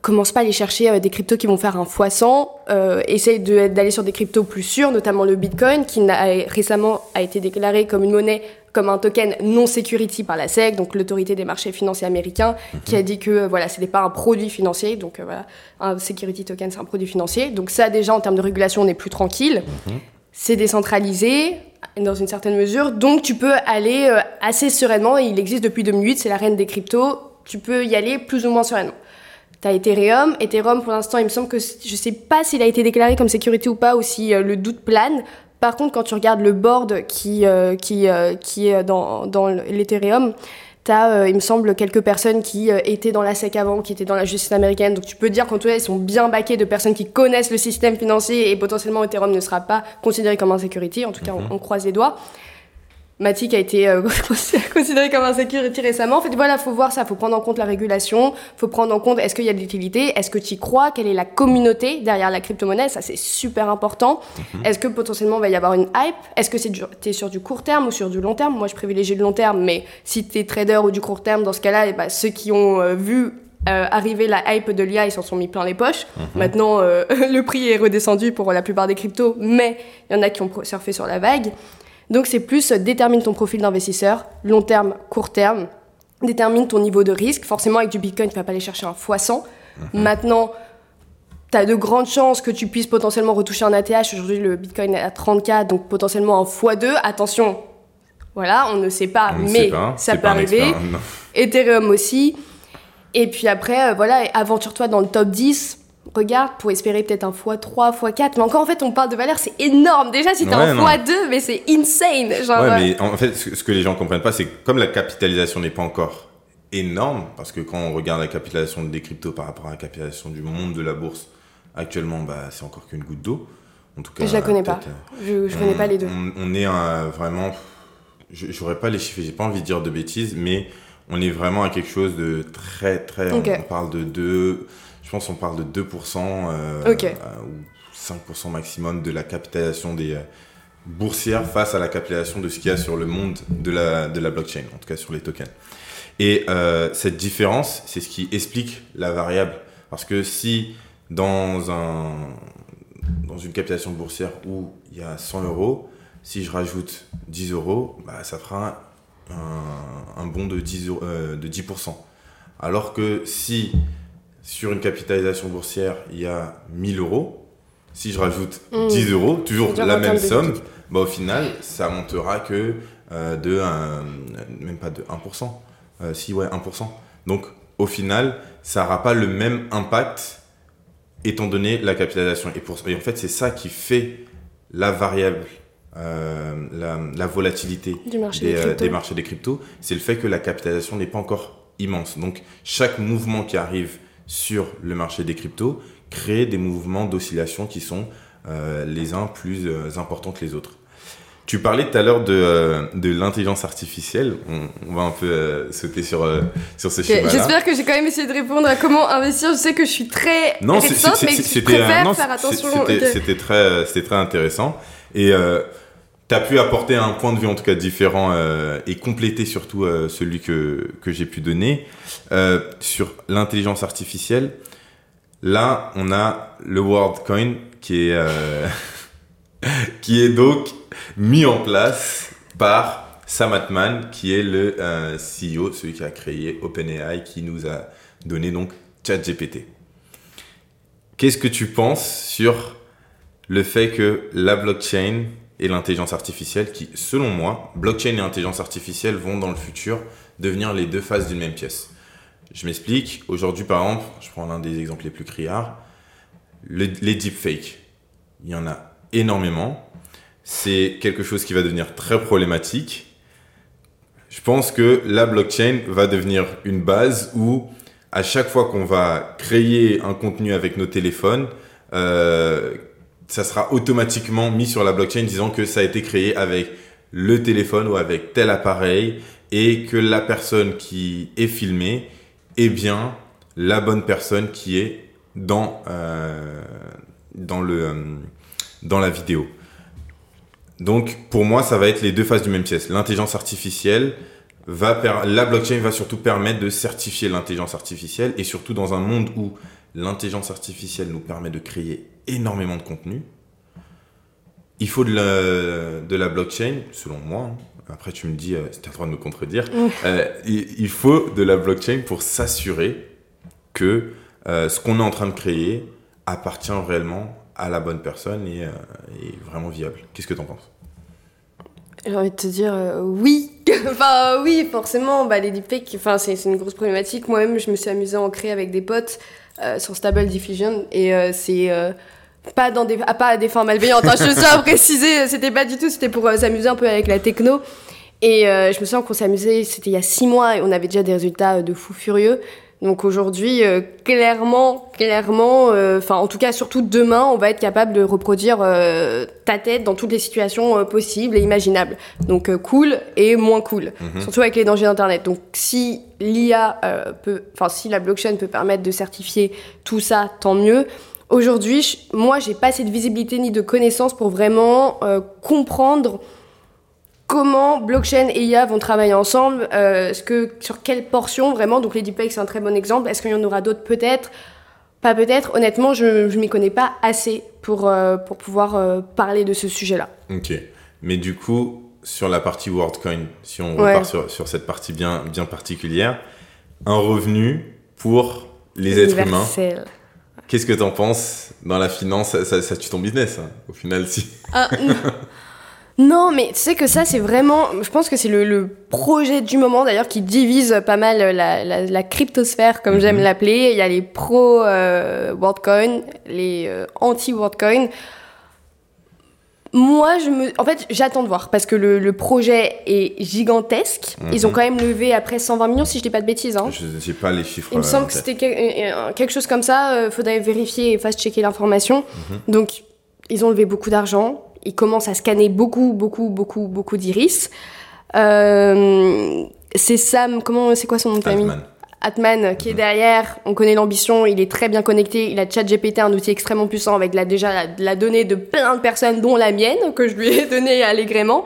commence pas à aller chercher euh, des cryptos qui vont faire un fois 100. Euh, essaye d'aller sur des cryptos plus sûrs, notamment le Bitcoin, qui a, récemment a été déclaré comme une monnaie, comme un token non security par la SEC, donc l'autorité des marchés financiers américains, mhm. qui a dit que voilà, ce n'est pas un produit financier. Donc euh, voilà, un security token, c'est un produit financier. Donc ça, déjà, en termes de régulation, on est plus tranquille. Mhm. C'est décentralisé dans une certaine mesure, donc tu peux aller euh, assez sereinement. Il existe depuis 2008, c'est la reine des cryptos. Tu peux y aller plus ou moins sereinement. T'as Ethereum. Ethereum, pour l'instant, il me semble que je sais pas s'il a été déclaré comme sécurité ou pas, ou si euh, le doute plane. Par contre, quand tu regardes le board qui, euh, qui, qui est dans, dans l'Ethereum, T'as, il me semble, quelques personnes qui étaient dans la SEC avant, qui étaient dans la justice américaine. Donc tu peux dire qu'en tout cas, ils sont bien baqués de personnes qui connaissent le système financier et potentiellement Ethereum ne sera pas considéré comme un security. En tout cas, on, mhm. on, croise les doigts. Matic a été euh, [LAUGHS] considéré comme un security récemment. En fait, voilà, faut voir ça, faut prendre en compte la régulation, faut prendre en compte est-ce qu'il y a de l'utilité, est-ce que tu y crois, quelle est la communauté derrière la crypto-monnaie, ça c'est super important. Mhm. Est-ce que potentiellement il va y avoir une hype? Est-ce que c'est es sur du court terme ou sur du long terme? Moi, je privilégie le long terme, mais si tu es trader ou du court terme, dans ce cas-là, eh ben, ceux qui ont euh, vu euh, arriver la hype de l'IA, ils s'en sont mis plein les poches. Mhm. Maintenant, [LAUGHS] le prix est redescendu pour la plupart des cryptos, mais il y en a qui ont surfé sur la vague. Donc c'est plus euh, détermine ton profil d'investisseur, long terme, court terme, détermine ton niveau de risque. Forcément, avec du Bitcoin, tu vas pas aller chercher un x100. Mhm. Maintenant, tu as de grandes chances que tu puisses potentiellement retoucher un ATH. Aujourd'hui, le Bitcoin est à 30K, donc potentiellement un x2. Attention, voilà, on ne sait pas, mais ça peut arriver. Ethereum aussi. Et puis après, euh, voilà, aventure-toi dans le top 10 regarde pour espérer peut-être un x3, x4. Mais encore, en fait, on parle de valeur, c'est énorme. Déjà, si t'as un x2, mais c'est insane. Genre, ouais, mais en fait, ce que les gens comprennent pas, c'est que comme la capitalisation n'est pas encore énorme, parce que quand on regarde la capitalisation des cryptos par rapport à la capitalisation du monde de la bourse, actuellement, bah, c'est encore qu'une goutte d'eau. En tout cas, je la connais pas. Je, je connais pas les deux. On, est vraiment. J'aurais pas les chiffres, j'ai pas envie de dire de bêtises, mais on est vraiment à quelque chose de très, très. On, parle de deux je pense qu'on parle de 2% euh, euh, ou 5% maximum de la capitalisation des euh, boursières face à la capitalisation de ce qu'il y a sur le monde de la, de la blockchain, en tout cas sur les tokens. Et cette différence, c'est ce qui explique la variable. Parce que si dans, un, dans une capitalisation boursière où il y a 100 euros, si je rajoute 10 euros, bah, ça fera un, de 10%, de 10%. Alors que si sur une capitalisation boursière, il y a 1000 euros. Si je rajoute 10 mm. euros, toujours la même somme, bah, au final, ça montera que euh, de même pas de 1%. Euh, si, ouais, 1%. Donc, au final, ça n'aura pas le même impact étant donné la capitalisation. Et, pour, en fait, c'est ça qui fait la variable, euh, la, volatilité des, des, marchés des cryptos. C'est le fait que la capitalisation n'est pas encore immense. Donc, chaque mouvement qui arrive sur le marché des cryptos créer des mouvements d'oscillation qui sont euh, les uns plus euh, importants que les autres. Tu parlais tout à l'heure de, euh, de l'intelligence artificielle. On, va un peu sauter sur, sur ce schéma-là. J'espère que j'ai quand même essayé de répondre à comment investir. Je sais que je suis très non, réticente, mais je préfère faire attention. C'était très, très intéressant. Et tu as pu apporter un point de vue en tout cas différent euh, et compléter surtout euh, celui que, que j'ai pu donner euh, sur l'intelligence artificielle. Là, on a le WorldCoin qui est, [LAUGHS] qui est donc mis en place par Sam Altman, qui est le CEO, celui qui a créé OpenAI, qui nous a donné donc ChatGPT. Qu'est-ce que tu penses sur le fait que la blockchain et l'intelligence artificielle qui, selon moi, blockchain et intelligence artificielle vont dans le futur devenir les deux faces d'une même pièce. Je m'explique. Aujourd'hui, par exemple, je prends l'un des exemples les plus criards, les deepfakes. Il y en a énormément. C'est quelque chose qui va devenir très problématique. Je pense que la blockchain va devenir une base où, à chaque fois qu'on va créer un contenu avec nos téléphones, euh, ça sera automatiquement mis sur la blockchain disant que ça a été créé avec le téléphone ou avec tel appareil et que la personne qui est filmée est bien la bonne personne qui est dans, euh, dans, le, euh, dans la vidéo. Donc pour moi, ça va être les deux faces du même pièce. L'intelligence artificielle va la blockchain va surtout permettre de certifier l'intelligence artificielle et surtout dans un monde où l'intelligence artificielle nous permet de créer énormément de contenu. Il faut de la, de la blockchain, selon moi. Hein. Après, tu me dis, euh, as le droit de me contredire. Euh, il, faut de la blockchain pour s'assurer que euh, ce qu'on est en train de créer appartient réellement à la bonne personne et est vraiment viable. Qu'est-ce que tu en penses? J'ai envie de te dire oui. [LAUGHS] enfin oui, forcément, bah, les deepfakes, enfin, c'est une grosse problématique. Moi-même, je me suis amusée à en créer avec des potes sur Stable Diffusion et c'est pas dans des ah, pas à des fins malveillantes hein, je tiens à préciser c'était pas du tout c'était pour euh, s'amuser un peu avec la techno et euh, je me souviens qu'on s'amusait c'était il y a six mois et on avait déjà des résultats euh, de fou furieux Donc aujourd'hui, euh, clairement, clairement, enfin en tout cas surtout demain, on va être capable de reproduire ta tête dans toutes les situations possibles et imaginables. Donc cool et moins cool, mhm. surtout avec les dangers d'Internet. Donc si l'IA peut, enfin si la blockchain peut permettre de certifier tout ça, tant mieux. Aujourd'hui, moi, j'ai pas assez de visibilité ni de connaissances pour vraiment comprendre comment blockchain et IA vont travailler ensemble, euh, ce que, sur quelle portion vraiment, donc les deepfakes c'est un très bon exemple, est-ce qu'il y en aura d'autres? Peut-être. Pas peut-être, honnêtement je ne m'y connais pas assez pour, euh, pour pouvoir euh, parler de ce sujet-là. Ok, mais du coup, sur la partie WorldCoin, si on repart sur, sur, cette partie bien, bien particulière, un revenu pour les êtres humains. Qu'est-ce que tu en penses dans la finance? Ça, ça, tue ton business, hein, au final, si. Ah, Non, mais tu sais que ça, c'est vraiment. Je pense que c'est le, projet du moment, d'ailleurs, qui divise pas mal la, la, cryptosphère, comme j'aime mhm. l'appeler. Il y a les pro-WorldCoin, les euh, anti-WorldCoin. Moi, je me, en fait, j'attends de voir parce que le, projet est gigantesque. Ils ont mhm. quand même levé après 120 millions, si je dis pas de bêtises. Hein. Je sais pas les chiffres. Il me semble que c'était quelque chose comme ça. Il faudrait vérifier et fast-checker l'information. Mhm. Donc, ils ont levé beaucoup d'argent il commence à scanner beaucoup, beaucoup, beaucoup, beaucoup d'iris. Euh, c'est Sam, comment, c'est quoi son nom de famille? Atman qui est derrière, on connaît l'ambition, il est très bien connecté, il a ChatGPT, un outil extrêmement puissant avec la, déjà la, donnée de plein de personnes, dont la mienne, que je lui ai [LAUGHS] donnée allègrement.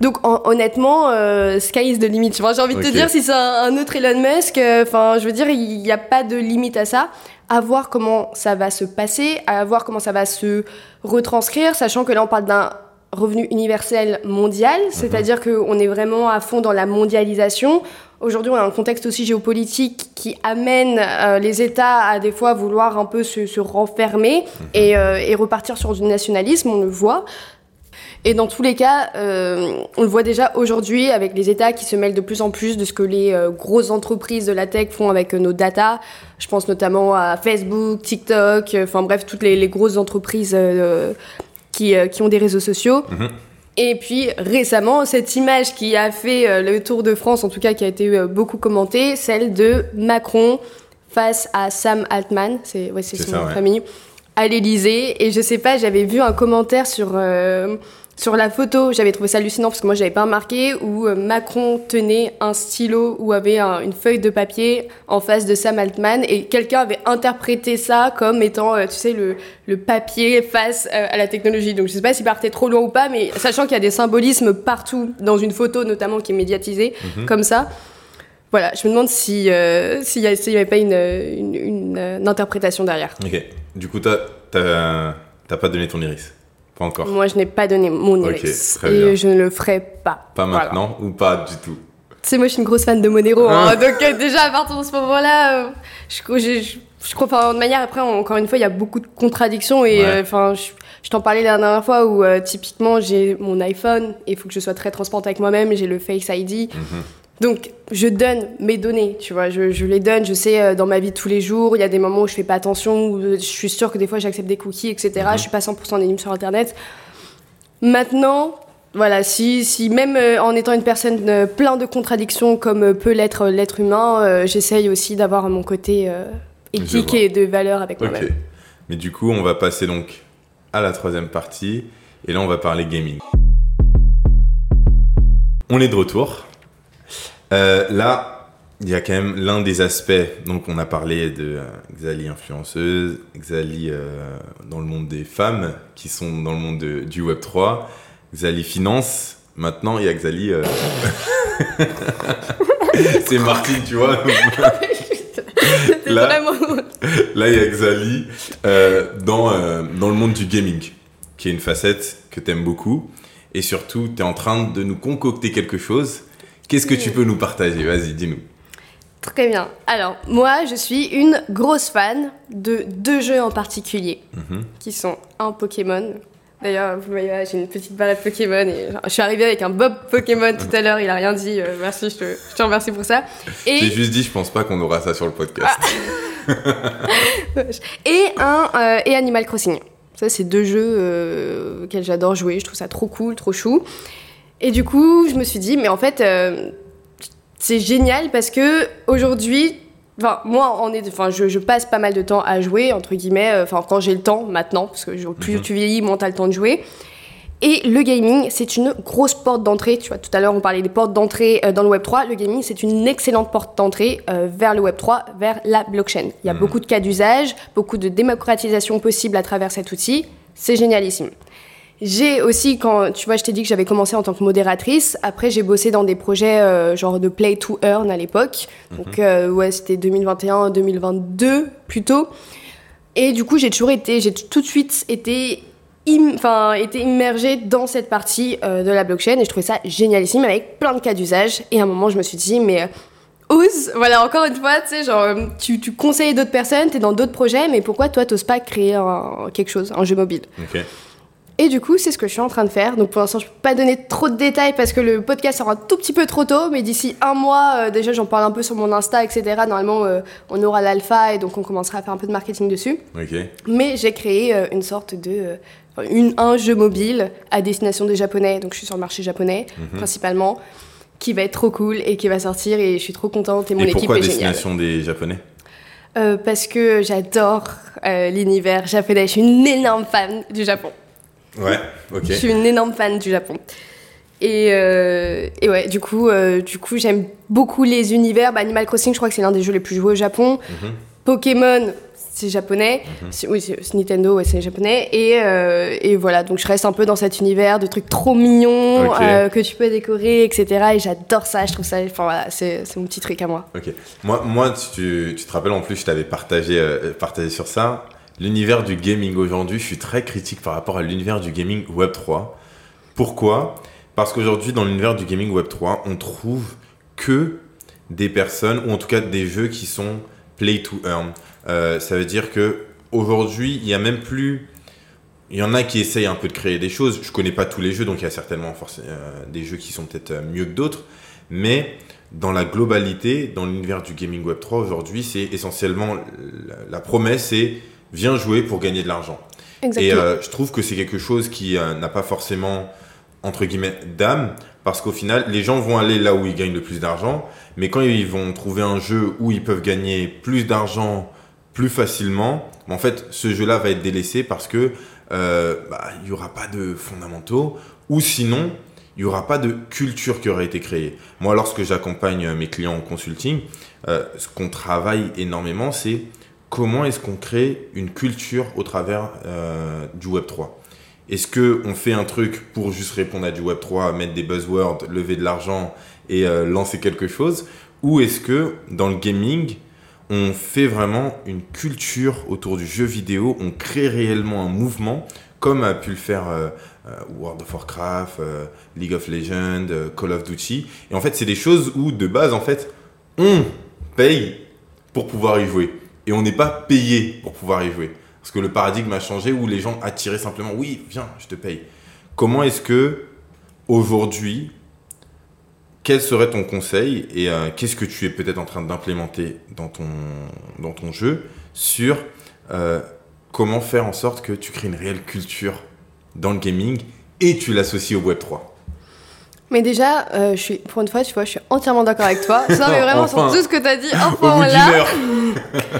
Donc honnêtement, euh, sky is the limit. J'ai envie de te dire si c'est un, autre Elon Musk, euh, enfin je veux dire, il n'y a pas de limite à ça à voir comment ça va se passer, à voir comment ça va se retranscrire, sachant que là on parle d'un revenu universel mondial, mhm. c'est-à-dire qu'on est vraiment à fond dans la mondialisation. Aujourd'hui, on a un contexte aussi géopolitique qui amène euh, les États à des fois vouloir un peu se, renfermer mhm. et, euh, et, repartir sur du nationalisme, on le voit. Et dans tous les cas, euh, on le voit déjà aujourd'hui avec les États qui se mêlent de plus en plus de ce que les euh, grosses entreprises de la tech font avec euh, nos data. Je pense notamment à Facebook, TikTok, enfin bref, toutes les, grosses entreprises qui, qui, ont des réseaux sociaux. Mhm. Et puis récemment, cette image qui a fait le tour de France, en tout cas qui a été beaucoup commentée, celle de Macron face à Sam Altman, c'est ouais, son famille, à l'Élysée. Et je sais pas, j'avais vu un commentaire sur sur la photo, j'avais trouvé ça hallucinant parce que moi j'avais pas remarqué où euh, Macron tenait un stylo ou avait une feuille de papier en face de Sam Altman et quelqu'un avait interprété ça comme étant, euh, tu sais, le, le papier face euh, à la technologie. Donc je sais pas s'il partait trop loin ou pas, mais sachant qu'il y a des symbolismes partout dans une photo notamment qui est médiatisée mhm. comme ça. Voilà, je me demande si s'il n'y avait pas une, une, une, interprétation derrière. Ok. Du coup, t'as pas donné ton iris pas encore. Moi, je n'ai pas donné mon iris. et je ne le ferai pas. Pas maintenant ou pas du tout? Tu sais, moi, je suis une grosse fan de Monero. Hein. Ah. donc, euh, déjà, à partir de ce moment-là, euh, je, je, je, crois, de manière, après, encore une fois, il y a beaucoup de contradictions. Et euh, enfin, je, t'en parlais la dernière fois où, typiquement, j'ai mon iPhone et il faut que je sois très transparente avec moi-même. J'ai le Face ID. Mhm. Donc, je donne mes données, tu vois, je, je, les donne, je sais, euh, dans ma vie de tous les jours, il y a des moments où je fais pas attention, où je suis sûre que des fois j'accepte des cookies, etc. Mhm. Je suis pas 100% anonyme sur Internet. Maintenant, voilà, si, si même euh, en étant une personne euh, plein de contradictions comme peut l'être l'être humain, j'essaye aussi d'avoir mon côté éthique et de valeur avec moi-même. Mais du coup, on va passer donc à la troisième partie, et là on va parler gaming. On est de retour. Euh, là, il y a quand même l'un des aspects. Donc, on a parlé de euh, Xali influenceuse, Xali euh, dans le monde des femmes qui sont dans le monde du Web 3, Xali finance. Maintenant, il y a Xali. [LAUGHS] C'est Martine, tu vois. [LAUGHS] là, là, il y a Xali dans, dans le monde du gaming, qui est une facette que tu aimes beaucoup. Et surtout, tu es en train de nous concocter quelque chose Qu'est-ce que tu peux nous partager? Vas-y, dis-nous. Très bien. Alors, moi, je suis une grosse fan de deux jeux en particulier, mhm. qui sont un Pokémon. D'ailleurs, vous voyez, j'ai une petite balade Pokémon et je suis arrivée avec un Bob Pokémon tout à l'heure, il a rien dit. Euh, merci, je te, remercie pour ça. Et... J'ai juste dit, je pense pas qu'on aura ça sur le podcast. Ah. [LAUGHS] et un euh, et Animal Crossing. Ça, c'est deux jeux euh, auxquels j'adore jouer. Je trouve ça trop cool, trop chou. Et du coup, je me suis dit, mais en fait, euh, c'est génial parce que aujourd'hui, Enfin, moi, on est, enfin, je, je, passe pas mal de temps à jouer, entre guillemets, euh, enfin, quand j'ai le temps, maintenant, parce que je, plus Mhm. tu vieillis, moins t'as le temps de jouer. Et le gaming, c'est une grosse porte d'entrée. Tu vois, tout à l'heure, on parlait des portes d'entrée euh, dans le Web3. Le gaming, c'est une excellente porte d'entrée euh, vers le Web3, vers la blockchain. Il y a Mhm. beaucoup de cas d'usage, beaucoup de démocratisation possible à travers cet outil. C'est génialissime. J'ai aussi, quand tu vois, je t'ai dit que j'avais commencé en tant que modératrice. Après, j'ai bossé dans des projets euh, genre de play to earn à l'époque. Donc, euh, ouais, c'était 2021-2022 plutôt. Et du coup, j'ai toujours été, j'ai tout de suite été, im- enfin, été immergée dans cette partie euh, de la blockchain et je trouvais ça génialissime avec plein de cas d'usage. Et à un moment, je me suis dit, mais ose, voilà, encore une fois, tu sais, genre, tu, tu conseilles d'autres personnes, t'es dans d'autres projets, mais pourquoi toi, t'oses pas créer un- quelque chose, un jeu mobile? Ok. Et du coup, c'est ce que je suis en train de faire. Donc pour l'instant, je peux pas donner trop de détails parce que le podcast sera un tout petit peu trop tôt. Mais d'ici un mois, euh, déjà, j'en parle un peu sur mon Insta, etc. Normalement, euh, on aura l'alpha et donc on commencera à faire un peu de marketing dessus. Ok. Mais j'ai créé euh, une sorte de une, un jeu mobile à destination des Japonais. Donc je suis sur le marché japonais Mhm. principalement, qui va être trop cool et qui va sortir. Et je suis trop contente et mon Et équipe pourquoi est géniale. destination des Japonais? Parce que j'adore l'univers japonais. Je suis une énorme fan du Japon. Ouais. Ok. Je suis une énorme fan du Japon. Et, euh, et ouais, du coup, euh, du coup, j'aime beaucoup les univers. Bah, Animal Crossing, je crois que c'est l'un des jeux les plus joués au Japon. Mhm. Pokémon, c'est japonais. C'est- Oui, c'est Nintendo, ouais, c'est japonais. Et, euh, et voilà, donc je reste un peu dans cet univers de trucs trop mignons que tu peux décorer, etc. Et j'adore ça, je trouve ça. Enfin voilà, c'est c'est mon petit truc à moi. Ok. Moi, moi tu, tu te rappelles en plus, je t'avais partagé, partagé sur ça. L'univers du gaming aujourd'hui, je suis très critique par rapport à l'univers du gaming Web 3. Pourquoi? Parce qu'aujourd'hui, dans l'univers du gaming Web 3, on trouve que des personnes, ou en tout cas des jeux qui sont play to earn. Euh, ça veut dire que aujourd'hui, il y a même plus. Il y en a qui essayent un peu de créer des choses. Je connais pas tous les jeux, donc il y a certainement euh, des jeux qui sont peut-être euh, mieux que d'autres. Mais dans la globalité, dans l'univers du gaming Web 3 aujourd'hui, c'est essentiellement la, la promesse c'est viens jouer pour gagner de l'argent. Et euh, je trouve que c'est quelque chose qui euh, n'a pas forcément, entre guillemets, d'âme, parce qu'au final, les gens vont aller là où ils gagnent le plus d'argent, mais quand ils vont trouver un jeu où ils peuvent gagner plus d'argent plus facilement, en fait, ce jeu-là va être délaissé parce que euh, bah, il n'y aura pas de fondamentaux, ou sinon, il n'y aura pas de culture qui aura été créée. Moi, lorsque j'accompagne mes clients en consulting, ce qu'on travaille énormément, c'est comment est-ce qu'on crée une culture au travers euh, du Web 3 Est-ce que on fait un truc pour juste répondre à du Web 3, mettre des buzzwords, lever de l'argent et euh, lancer quelque chose? Ou est-ce que dans le gaming, on fait vraiment une culture autour du jeu vidéo, on crée réellement un mouvement comme a pu le faire euh, World of Warcraft, League of Legends, Call of Duty. Et en fait, c'est des choses où de base, en fait, on paye pour pouvoir y jouer. Et on n'est pas payé pour pouvoir y jouer. Parce que le paradigme a changé où les gens attiraient simplement, oui, viens, je te paye. Comment est-ce que, aujourd'hui, quel serait ton conseil et euh, qu'est-ce que tu es peut-être en train d'implémenter dans ton, jeu sur euh, comment faire en sorte que tu crées une réelle culture dans le gaming et tu l'associes au Web 3 Mais déjà, euh, je suis, pour une fois, tu vois, je suis entièrement d'accord avec toi. Non, mais vraiment, Enfin. sur tout ce que tu as dit, enfin, là. [LAUGHS]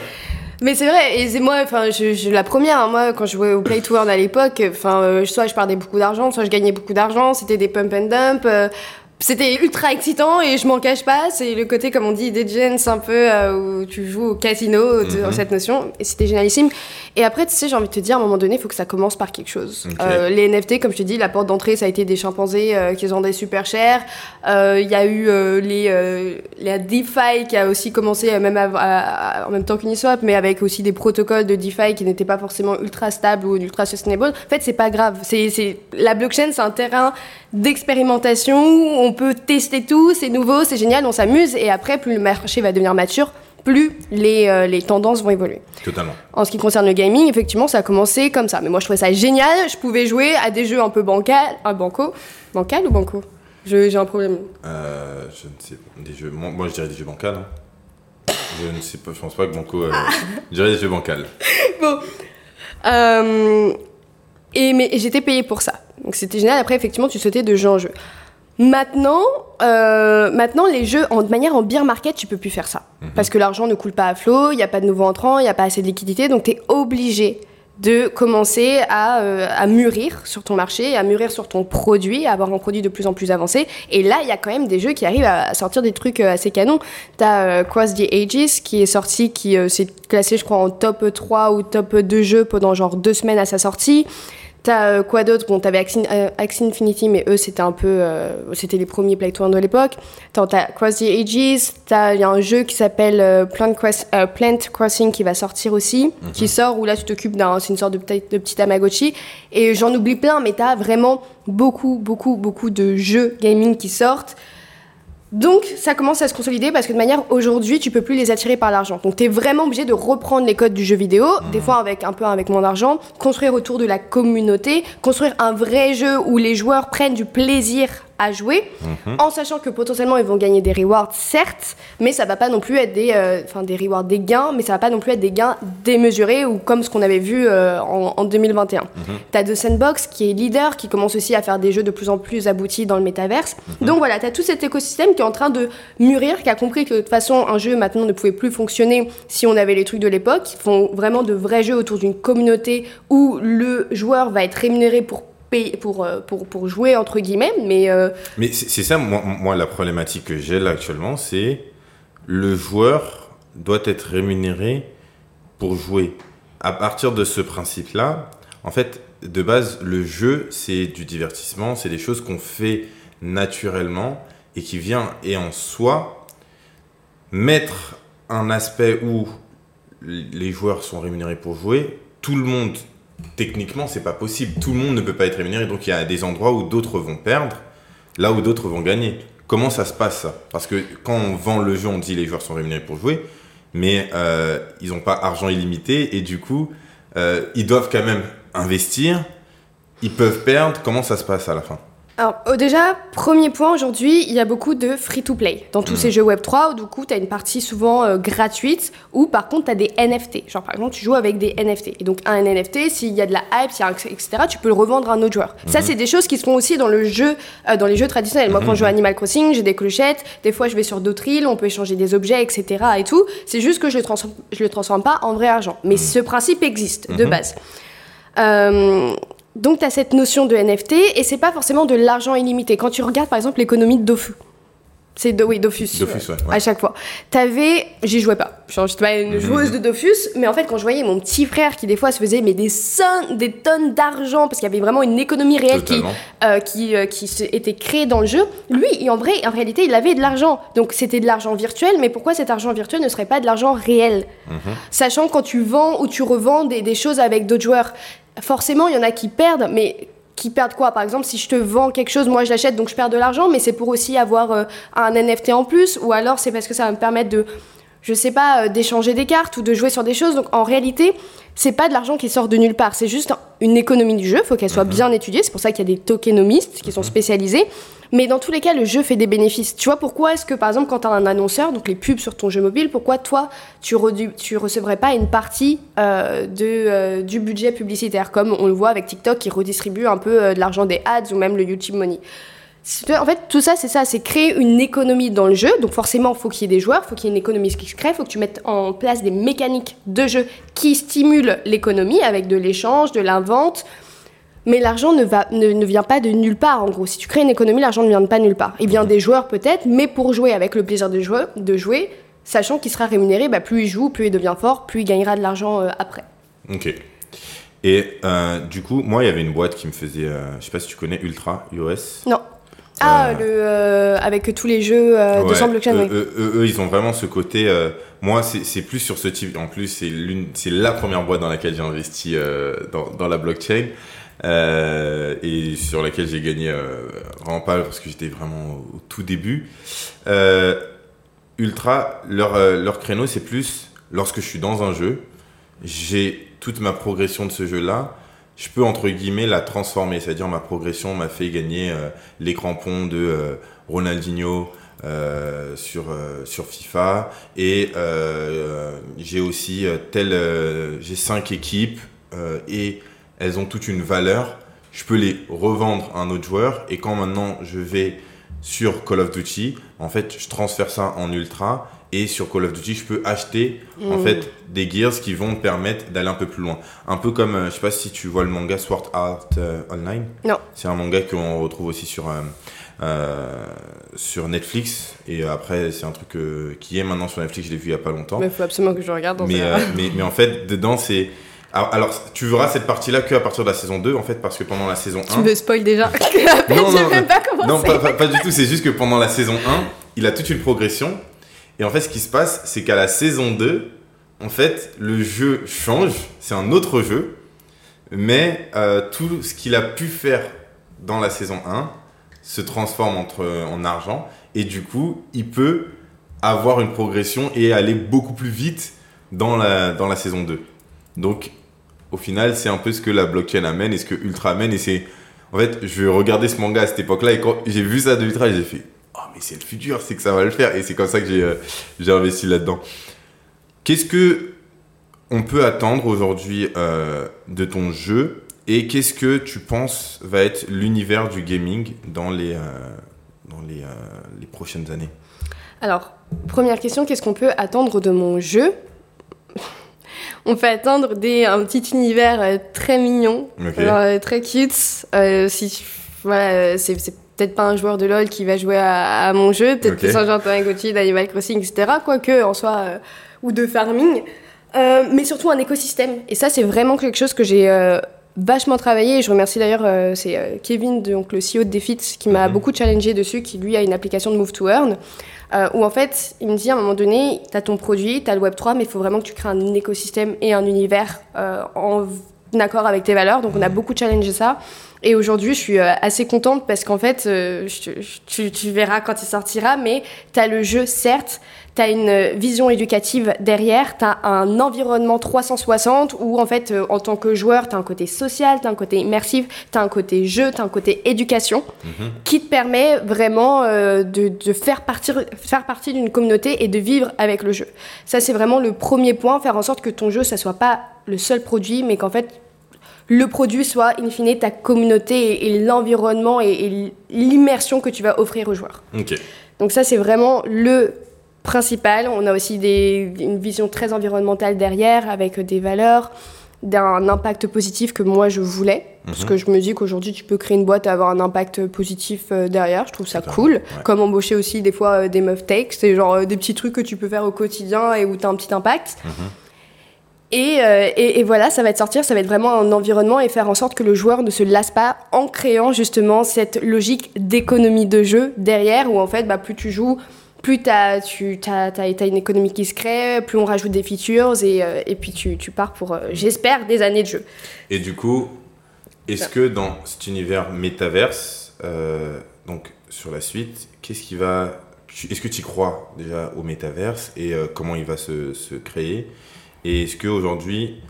Mais c'est vrai, et c'est moi, enfin, je, je- la première, hein, moi, quand je jouais au Play to Earn à l'époque, enfin, euh, soit je perdais beaucoup d'argent, soit je gagnais beaucoup d'argent, c'était des pump and dump. euh, c'était ultra excitant et je m'en cache pas. C'est le côté, comme on dit, Degens, un peu euh, où tu joues au casino, Mhm. cette notion. Et c'était génialissime. Et après, tu sais, j'ai envie de te dire, à un moment donné, il faut que ça commence par quelque chose. Euh, les NFT, comme je te dis, la porte d'entrée, ça a été des chimpanzés euh, qui se vendaient super cher. Euh, Il y a eu les, la DeFi qui a aussi commencé, même av- à- à- en même temps qu'Uniswap, mais avec aussi des protocoles de DeFi qui n'étaient pas forcément ultra stables ou ultra sustainable. En fait, c'est pas grave. C'est, la blockchain, c'est un terrain d'expérimentation où on peut tester tout, c'est nouveau, c'est génial, on s'amuse. Et après, plus le marché va devenir mature, plus les, euh, les tendances vont évoluer. Totalement. En ce qui concerne le gaming, effectivement, ça a commencé comme ça. Mais moi, je trouvais ça génial. Je pouvais jouer à des jeux un peu bancal, un banco, bancal ou banco? J'ai un problème. Euh, je ne sais pas. Des jeux, moi, moi, je dirais des jeux bancals. hein. Je ne sais pas, je pense pas que Banco. euh, [LAUGHS] je dirais des jeux bancals. Bon. Euh, et mais j'étais payée pour ça. Donc c'était génial. Après, effectivement, tu sautais de jeu en jeu. Maintenant, euh, maintenant, les jeux, en, de manière en beer market, tu peux plus faire ça. Mhm. Parce que l'argent ne coule pas à flot, il n'y a pas de nouveaux entrants, il n'y a pas assez de liquidité, donc tu es obligé de commencer à, euh, à mûrir sur ton marché, à mûrir sur ton produit, à avoir un produit de plus en plus avancé. Et là, il y a quand même des jeux qui arrivent à sortir des trucs euh, assez canons. T'as euh, Cross the Ages qui est sorti, qui s'est classé, je crois, en top 3 ou top 2 jeux pendant genre deux semaines à sa sortie. T'as euh, quoi d'autre? Bon, t'avais Axie, euh, Axie Infinity, mais eux, c'était un peu. euh, c'était les premiers Play to Earn de l'époque. T'as Cross the Ages, t'as- il y a un jeu qui s'appelle euh, Plant, Cross- Plant Crossing qui va sortir aussi, qui sort où là, tu t'occupes d'un. C'est une sorte de, de petit Tamagotchi. Et j'en oublie plein, mais t'as vraiment beaucoup, beaucoup, beaucoup de jeux gaming qui sortent. Donc, ça commence à se consolider parce que de manière aujourd'hui, tu peux plus les attirer par l'argent. Donc, tu es vraiment obligé de reprendre les codes du jeu vidéo, des fois avec un peu avec moins d'argent, construire autour de la communauté, construire un vrai jeu où les joueurs prennent du plaisir à jouer, en sachant que potentiellement ils vont gagner des rewards, certes, mais ça va pas non plus être des, euh, enfin des rewards, des gains, mais ça va pas non plus être des gains démesurés ou comme ce qu'on avait vu euh, en, en 2021. T'as The Sandbox qui est leader, qui commence aussi à faire des jeux de plus en plus aboutis dans le métaverse. Donc voilà, t'as tout cet écosystème qui est en train de mûrir, qui a compris que de toute façon un jeu maintenant ne pouvait plus fonctionner si on avait les trucs de l'époque. Ils font vraiment de vrais jeux autour d'une communauté où le joueur va être rémunéré pour pour, euh, pour, pour jouer entre guillemets, mais euh, Mais c'est ça, moi, moi, la problématique que j'ai là actuellement, c'est le joueur doit être rémunéré pour jouer. À partir de ce principe-là, en fait, de base, le jeu, c'est du divertissement, c'est des choses qu'on fait naturellement et qui vient et en soi mettre un aspect où les joueurs sont rémunérés pour jouer, tout le monde, techniquement, c'est pas possible. Tout le monde ne peut pas être rémunéré, donc il y a des endroits où d'autres vont perdre, là où d'autres vont gagner. Comment ça se passe Parce que quand on vend le jeu, on dit les joueurs sont rémunérés pour jouer, mais euh, ils n'ont pas argent illimité et du coup, euh, ils doivent quand même investir, ils peuvent perdre. Comment ça se passe à la fin? Alors, euh, déjà, premier point, aujourd'hui, il y a beaucoup de free-to-play dans tous ces jeux Web3 où du coup, tu as une partie souvent euh, gratuite ou par contre, tu as des NFT. Genre, par exemple, tu joues avec des NFT. Et donc, un NFT, s'il y a de la hype, y a un- etc., tu peux le revendre à un autre joueur. Ça, c'est des choses qui se font aussi dans, le jeu, euh, dans les jeux traditionnels. Moi, quand je joue à Animal Crossing, j'ai des clochettes. Des fois, je vais sur d'autres îles, on peut échanger des objets, etc. et tout. C'est juste que je le, je le transforme pas en vrai argent. Mais ce principe existe de base. Euh, donc, tu as cette notion de NFT et c'est pas forcément de l'argent illimité. Quand tu regardes par exemple l'économie de Dofus, c'est oui, Dofus. Dofus, ouais, ouais. À chaque fois. T'avais, j'y jouais pas. Je suis pas Mhm. une joueuse de Dofus, mais en fait, quand je voyais mon petit frère qui des fois se faisait mais des, cent- des tonnes d'argent, parce qu'il y avait vraiment une économie réelle qui, euh, qui, euh, qui se- était créée dans le jeu, lui, en vrai, en réalité, il avait de l'argent. Donc c'était de l'argent virtuel, mais pourquoi cet argent virtuel ne serait pas de l'argent réel? Sachant quand tu vends ou tu revends des, des choses avec d'autres joueurs, forcément, il y en a qui perdent, mais qui perdent quoi? Par exemple, si je te vends quelque chose, moi je l'achète, donc je perds de l'argent, mais c'est pour aussi avoir euh, un NFT en plus, ou alors c'est parce que ça va me permettre de, je sais pas, euh, d'échanger des cartes ou de jouer sur des choses. Donc en réalité, c'est pas de l'argent qui sort de nulle part, c'est juste une économie du jeu, faut qu'elle soit bien étudiée, c'est pour ça qu'il y a des tokenomistes qui sont spécialisés. Mais dans tous les cas, le jeu fait des bénéfices. Tu vois pourquoi est-ce que par exemple quand tu as un annonceur, donc les pubs sur ton jeu mobile, pourquoi toi tu, redu- tu recevrais pas une partie euh, de, euh, du budget publicitaire? Comme on le voit avec TikTok qui redistribue un peu euh, de l'argent des ads ou même le YouTube Money. En fait, tout ça, c'est ça, c'est créer une économie dans le jeu. Donc forcément, il faut qu'il y ait des joueurs, il faut qu'il y ait une économie qui se crée, il faut que tu mettes en place des mécaniques de jeu qui stimulent l'économie avec de l'échange, de l'invente. Mais l'argent ne, va, ne, ne vient pas de nulle part, en gros. Si tu crées une économie, l'argent ne vient pas de nulle part. Il vient des joueurs peut-être, mais pour jouer avec le plaisir de jouer, de jouer sachant qu'il sera rémunéré, bah, plus il joue, plus il devient fort, plus il gagnera de l'argent euh, après. Ok. Et euh, du coup, moi, il y avait une boîte qui me faisait, euh, je sais pas si tu connais Ultra iOS. Non. Ah, Euh, le, euh, avec tous les jeux euh, de sans blockchain, eux, oui. eux, ils ont vraiment ce côté. euh, moi, c'est plus sur ce type. En plus, c'est l'une, c'est la première boîte dans laquelle j'ai investi dans, dans la blockchain et sur laquelle j'ai gagné vraiment pas parce que j'étais vraiment au tout début. Ultra, leur, leur créneau, c'est plus lorsque je suis dans un jeu, j'ai toute ma progression de ce jeu-là. Je peux entre guillemets la transformer, c'est-à-dire ma progression m'a fait gagner euh, les crampons de euh, Ronaldinho euh, sur sur FIFA. Et j'ai aussi tel j'ai cinq équipes et elles ont toute une valeur. Je peux les revendre à un autre joueur. Et quand maintenant je vais sur Call of Duty, en fait, je transfère ça en ultra et sur Call of Duty, je peux acheter en Mm. fait des gears qui vont me permettre d'aller un peu plus loin. Un peu comme, euh, je sais pas si tu vois le manga Sword Art euh, Online. Non. C'est un manga qu'on retrouve aussi sur euh, euh, sur Netflix et après c'est un truc qui est maintenant sur Netflix. Je l'ai vu il y a pas longtemps. Il faut absolument que je regarde dans Mais, mais, mais en fait, dedans, c'est. Alors, tu verras cette partie-là que à partir de la saison 2, en fait, parce que pendant la saison 1. Tu me spoil déjà. Non, [LAUGHS] non. Non, pas, pas- pas du tout, c'est juste que pendant la saison 1, il a toute une progression. Et en fait, ce qui se passe, c'est qu'à la saison 2, en fait, le jeu change, c'est un autre jeu, mais euh, tout ce qu'il a pu faire dans la saison 1 se transforme entre, en argent, et du coup, il peut avoir une progression et aller beaucoup plus vite dans la, dans la saison 2. Donc, au final, c'est un peu ce que la blockchain amène et ce que Ultra amène, et c'est en fait, je regardais ce manga à cette époque-là et quand j'ai vu ça de Ultra, j'ai fait Oh, mais c'est le futur, c'est que ça va le faire. Et c'est comme ça que j'ai euh, investi là-dedans. Qu'est-ce que on peut attendre aujourd'hui euh, de ton jeu? Et qu'est-ce que tu penses va être l'univers du gaming dans les, euh, dans les, les prochaines années? Alors, première question, qu'est-ce qu'on peut attendre de mon jeu? [LAUGHS] On peut attendre des, un petit univers très mignon, alors, très cute. Euh, si, voilà, c'est peut-être pas un joueur de LoL qui va jouer à, à mon jeu, peut-être Ok. plus un joueur de Tamagotchi, d'Animal Crossing, etc. Quoique, en soi, euh, ou de farming. Euh, mais surtout un écosystème. Et ça, c'est vraiment quelque chose que j'ai euh, vachement travaillé. Et je remercie d'ailleurs, c'est Kevin, donc le CEO de Defit, qui m'a Mhm. beaucoup challengé dessus, qui lui a une application de Move to Earn. Où en fait, il me dit à un moment donné, tu as ton produit, tu as le Web3, mais il faut vraiment que tu crées un écosystème et un univers en accord avec tes valeurs. Donc on a beaucoup challengé ça. Et aujourd'hui, je suis euh, assez contente parce qu'en fait, euh, je te- je- tu, tu verras quand il sortira, mais tu as le jeu, certes, tu as une euh, vision éducative derrière, tu as un environnement 360 où en fait, en tant que joueur, tu as un côté social, tu as un côté immersif, tu as un côté jeu, tu as un côté éducation qui te permet vraiment de, de faire, partir, faire partie d'une communauté et de vivre avec le jeu. Ça, c'est vraiment le premier point, faire en sorte que ton jeu, ça soit pas le seul produit, mais qu'en fait, le produit soit, in fine, ta communauté et, et l'environnement et, et l'immersion que tu vas offrir aux joueurs. Ok. Donc ça, c'est vraiment le principal. On a aussi des- une vision très environnementale derrière, avec des valeurs, d'un impact positif que moi je voulais. Parce Mhm. que je me dis qu'aujourd'hui, tu peux créer une boîte et avoir un impact positif euh, derrière. Je trouve ça cool. ouais. Comme embaucher aussi des fois euh, des meufs tech. C'est genre euh, des petits trucs que tu peux faire au quotidien et où tu as un petit impact. Mhm. Et, euh, et- voilà, ça va te sortir, ça va être vraiment un environnement et faire en sorte que le joueur ne se lasse pas en créant justement cette logique d'économie de jeu derrière où en fait, bah, plus tu joues, plus tu as, une économie qui se crée, plus on rajoute des features et, euh, puis tu, pars pour, euh, j'espère, des années de jeu. Et du coup, est-ce que dans cet univers métaverse, donc sur la suite, qu'est-ce qui va. Est-ce que tu crois déjà au métaverse et comment il va se créer? Et est-ce qu'aujourd'hui,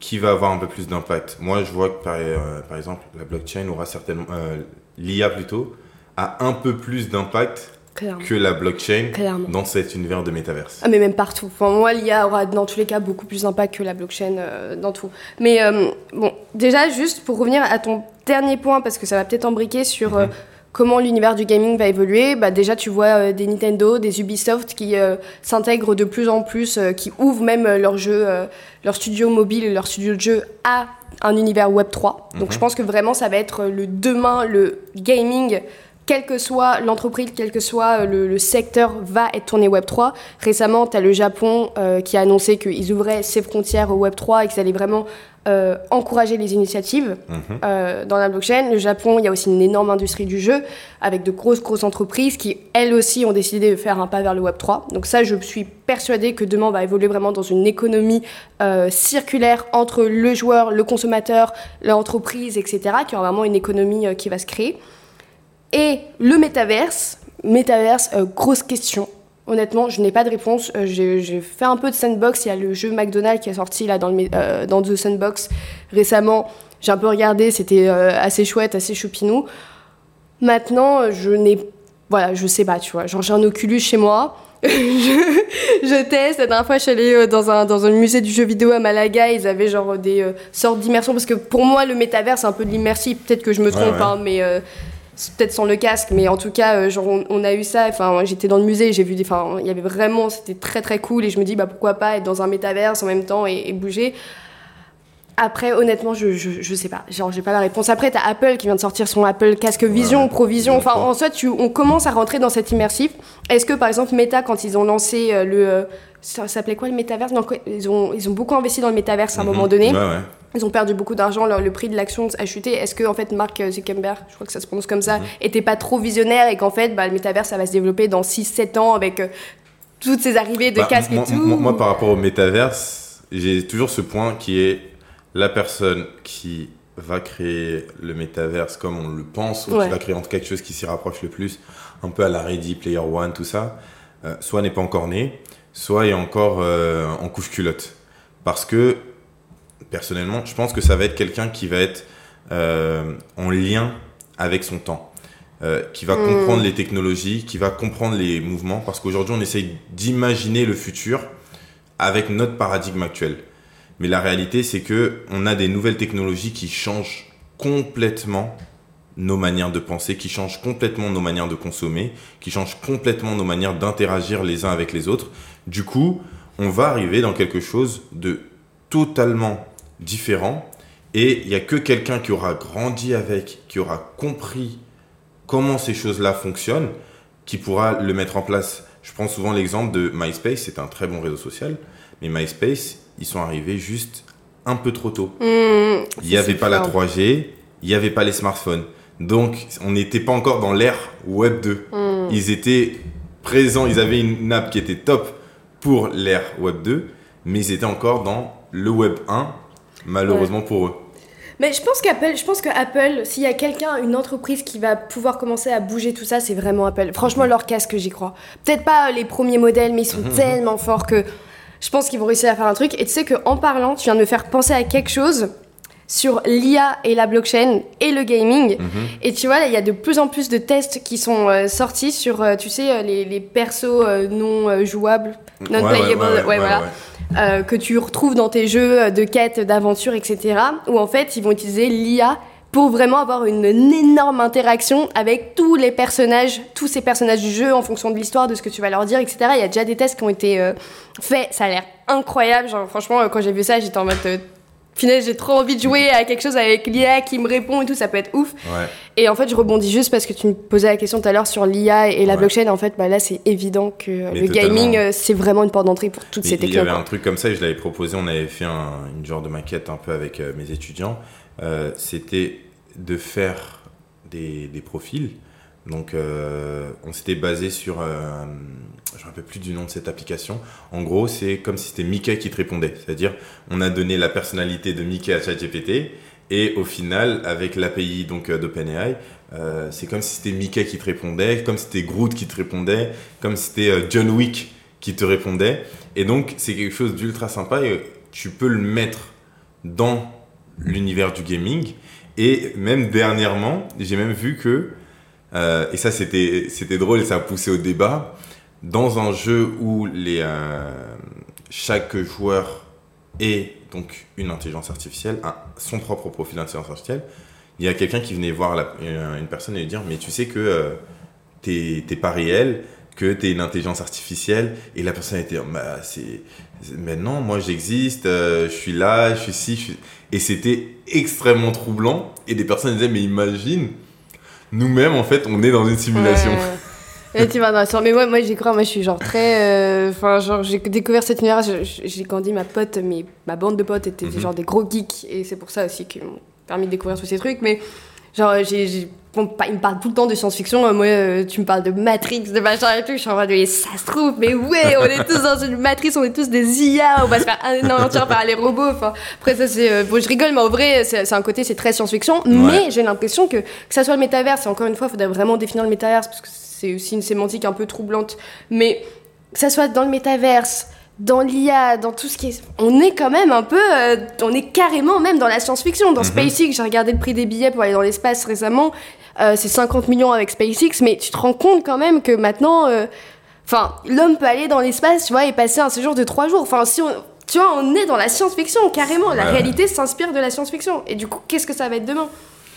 qui va avoir un peu plus d'impact? Moi, je vois que par, euh, par exemple, la blockchain aura certainement. euh, L'IA plutôt, a un peu plus d'impact que la blockchain Clairement. dans cet univers de métaverse. Ah, mais même partout. Enfin, moi, l'IA aura dans tous les cas beaucoup plus d'impact que la blockchain euh, dans tout. Mais euh, bon, déjà, juste pour revenir à ton dernier point, parce que ça va peut-être embriquer sur euh, comment l'univers du gaming va évoluer, bah, déjà, tu vois euh, des Nintendo, des Ubisoft qui euh, s'intègrent de plus en plus, euh, qui ouvrent même leur jeu, leur studio mobile leur studio de jeu à un univers Web 3. Donc, Mhm. je pense que vraiment, ça va être le demain, le gaming quelle que soit l'entreprise, quel que soit euh, le, le secteur, va être tourné Web3. Récemment, tu as le Japon euh, qui a annoncé qu'ils ouvraient ses frontières au Web3 et qu'ils allaient vraiment euh, encourager les initiatives Mhm. euh, dans la blockchain. Le Japon, il y a aussi une énorme industrie du jeu avec de grosses, grosses entreprises qui, elles aussi, ont décidé de faire un pas vers le Web3. Donc ça, je suis persuadée que demain, on va évoluer vraiment dans une économie euh, circulaire entre le joueur, le consommateur, l'entreprise, etc., qui aura vraiment une économie euh, qui va se créer. Et le métaverse, métaverse, euh, grosse question. Honnêtement, je n'ai pas de réponse. Euh, J'ai fait un peu de sandbox. Il y a le jeu McDonald's qui est sorti là dans, le, euh, dans The Sandbox récemment. J'ai un peu regardé, c'était assez chouette, assez choupinou. Maintenant, je n'ai. Voilà, je sais pas, tu vois. Genre, j'ai un Oculus chez moi. [LAUGHS] je, je teste. La dernière fois, je suis allée dans un, dans un musée du jeu vidéo à Malaga. Ils avaient genre des euh, sortes d'immersion. Parce que pour moi, le métavers, c'est un peu de l'immersif. Peut-être que je me Ouais, trompe, ouais. hein, mais. euh, peut-être sans le casque, mais en tout cas, euh, genre, on, a eu ça. Enfin, j'étais dans le musée, j'ai vu des. Enfin, il y avait vraiment. C'était très très cool. Et je me dis, bah pourquoi pas être dans un métaverse en même temps et, bouger. Après, honnêtement, je, je, je, sais pas. Genre, j'ai pas la réponse. Après, t'as Apple qui vient de sortir son Apple Casque Vision, Provision. Enfin, en soit, tu, on commence à rentrer dans cet immersif. Est-ce que, par exemple, Meta, quand ils ont lancé euh, le. Euh, ça s'appelait quoi le métaverse? Non, ils, ont, ils ont beaucoup investi dans le métaverse à un mhm. moment donné. Ouais, ouais. Ils ont perdu beaucoup d'argent, le, prix de l'action a chuté. Est-ce que en fait Mark Zuckerberg, je crois que ça se prononce comme ça, mhm. était pas trop visionnaire et qu'en fait bah, le métavers ça va se développer dans 6-7 ans avec euh, toutes ces arrivées de bah, casques et tout? moi, par rapport au métavers, j'ai toujours ce point qui est la personne qui va créer le métaverse comme on le pense, ou qui va créer quelque chose qui s'y rapproche le plus, un peu à la Ready Player One, tout ça, euh, soit n'est pas encore né, soit est encore euh, en couche culotte. Parce que personnellement, je pense que ça va être quelqu'un qui va être euh, en lien avec son temps, euh, qui va hmm. comprendre les technologies, qui va comprendre les mouvements, parce qu'aujourd'hui, on essaye d'imaginer le futur avec notre paradigme actuel. Mais la réalité, c'est que on a des nouvelles technologies qui changent complètement nos manières de penser, qui changent complètement nos manières de consommer, qui changent complètement nos manières d'interagir les uns avec les autres. Du coup, on va arriver dans quelque chose de totalement différent et il n'y a que quelqu'un qui aura grandi avec, qui aura compris comment ces choses-là fonctionnent, qui pourra le mettre en place. Je prends souvent l'exemple de MySpace, c'est un très bon réseau social, mais MySpace, ils sont arrivés juste un peu trop tôt. Mmh, il n'y avait pas la 3G, il n'y avait pas les smartphones. Donc, on n'était pas encore dans l'ère Web 2. Mmh. Ils étaient présents, ils avaient une app qui était top pour l'ère Web 2, mais ils étaient encore dans le Web 1 malheureusement pour eux. Mais je pense qu'Apple, je pense que Apple, s'il y a quelqu'un, une entreprise qui va pouvoir commencer à bouger tout ça, c'est vraiment Apple. Franchement, leur casque, j'y crois. Peut-être pas les premiers modèles, mais ils sont mhm. [LAUGHS] tellement forts que je pense qu'ils vont réussir à faire un truc. Et tu sais qu'en parlant, tu viens de me faire penser à quelque chose sur l'IA et la blockchain et le gaming. Mhm. Et tu vois, il y a de plus en plus de tests qui sont euh, sortis sur, euh, tu sais, euh, les, les persos non jouables, non playable, ouais, voilà. Euh, que tu retrouves dans tes jeux de quête, d'aventure, etc. Où en fait, ils vont utiliser l'IA pour vraiment avoir une, énorme interaction avec tous les personnages, tous ces personnages du jeu en fonction de l'histoire, de ce que tu vas leur dire, etc. Il y a déjà des tests qui ont été euh, faits, ça a l'air incroyable. Genre, franchement, quand j'ai vu ça, j'étais en mode euh, Finalement, j'ai trop envie de jouer à quelque chose avec l'IA qui me répond et tout, ça peut être ouf. Et en fait, je rebondis juste parce que tu me posais la question tout à l'heure sur l'IA et la blockchain. En fait, bah là, c'est évident que le gaming, euh, c'est vraiment une porte d'entrée pour toutes ces technologies. Il y avait un truc comme ça et je l'avais proposé. On avait fait une genre de maquette un peu avec euh, mes étudiants. Euh, c'était de faire des, des profils donc, euh, on s'était basé sur, euh, je ne me rappelle plus du nom de cette application. En gros, c'est comme si c'était Mickey qui te répondait. C'est-à-dire, on a donné la personnalité de Mickey à ChatGPT, et au final, avec l'API donc euh, d'OpenAI, c'est comme si c'était Mickey qui te répondait, comme si c'était Groot qui te répondait, comme si c'était John Wick qui te répondait. Et donc, c'est quelque chose d'ultra sympa et tu peux le mettre dans l'univers du gaming. Et même dernièrement, j'ai même vu que euh, et ça, c'était, c'était drôle et ça a poussé au débat. Dans un jeu où les, euh, chaque joueur est donc une intelligence artificielle, son propre profil d'intelligence artificielle, il y a quelqu'un qui venait voir la, une personne et lui dire Mais tu sais que euh, t'es, t'es pas réel, que tu es une intelligence artificielle. Et la personne était bah, c'est, Mais non, moi j'existe, je suis là, je suis ici. Et c'était extrêmement troublant. Et des personnes disaient Mais imagine nous-mêmes, en fait, on est dans une simulation. Et tu vas dans Mais moi, moi j'y crois, moi je suis genre très. Euh, enfin, genre, j'ai découvert cet univers, j'ai grandi, ma pote, mais ma bande de potes étaient mhm. genre des gros geeks, et c'est pour ça aussi qu'ils m'ont permis de découvrir tous ces trucs. Mais genre, j'ai Bon, il me parle tout le temps de science-fiction. Moi, euh, tu me parles de Matrix, de machin et tout. Je suis en mode, mais ça se trouve, mais ouais, on est tous dans une matrice, on est tous des IA, on va se faire anéantir par les robots. Enfin, après, ça, c'est. Euh, bon, je rigole, mais en vrai, c'est un côté, c'est très science-fiction. Mais j'ai l'impression que, que ça soit le métaverse, et encore une fois, il faudrait vraiment définir le métaverse, parce que c'est aussi une sémantique un peu troublante. Mais que ça soit dans le métaverse, dans l'IA, dans tout ce qui est... On est quand même un peu... Euh, on est carrément même dans la science-fiction. Dans mhm. SpaceX, j'ai regardé le prix des billets pour aller dans l'espace récemment. Euh, c'est 50 millions avec SpaceX, mais tu te rends compte quand même que maintenant... Euh, enfin, l'homme peut aller dans l'espace, tu vois, et passer un séjour de trois jours. Enfin, si on... Tu vois, on est dans la science-fiction, carrément. La réalité s'inspire de la science-fiction. Et du coup, qu'est-ce que ça va être demain?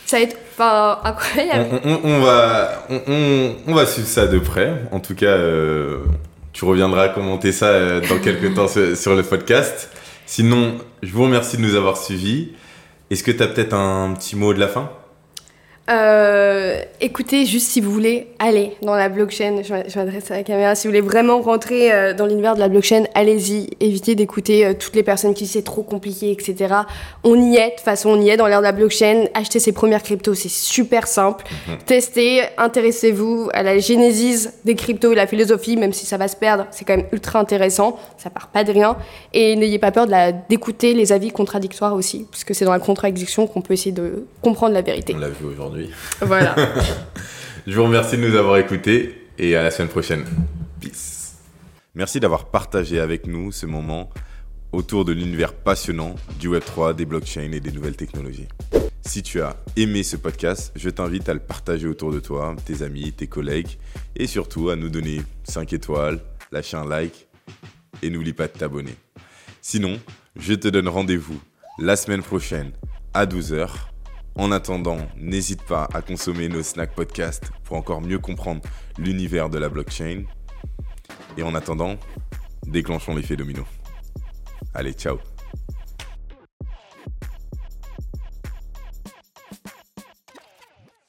Ça va être enfin, incroyable. On, va, on, va suivre ça de près. En tout cas, euh, tu reviendras commenter ça euh, dans quelques temps sur, le podcast. Sinon, je vous remercie de nous avoir suivis. Est-ce que tu as peut-être un petit mot de la fin? Euh, écoutez, juste si vous voulez aller dans la blockchain, je m'adresse à la caméra, si vous voulez vraiment rentrer euh, dans l'univers de la blockchain, allez-y. Évitez d'écouter euh, toutes les personnes qui disent c'est trop compliqué, etc. On y est, de toute façon, on y est dans l'ère de la blockchain. Achetez ses premières cryptos, c'est super simple. Mhm. Testez, intéressez-vous à la génésis des cryptos et la philosophie, même si ça va se perdre, c'est quand même ultra intéressant. Ça part pas de rien. Et n'ayez pas peur d'écouter les avis contradictoires aussi, puisque c'est dans la contradiction qu'on peut essayer de comprendre la vérité. On l'a vu aujourd'hui. Voilà. [LAUGHS] Je vous remercie de nous avoir écoutés et à la semaine prochaine. Peace. Merci d'avoir partagé avec nous ce moment autour de l'univers passionnant du Web3, des blockchains et des nouvelles technologies. Si tu as aimé ce podcast, je t'invite à le partager autour de toi, tes amis, tes collègues, et surtout à nous donner 5 étoiles, lâcher un like, et n'oublie pas de t'abonner. Sinon, je te donne rendez-vous la semaine prochaine à 12h en attendant, n'hésite pas à consommer nos Snack Podcasts pour encore mieux comprendre l'univers de la blockchain. Et en attendant, déclenchons l'effet domino. Allez, ciao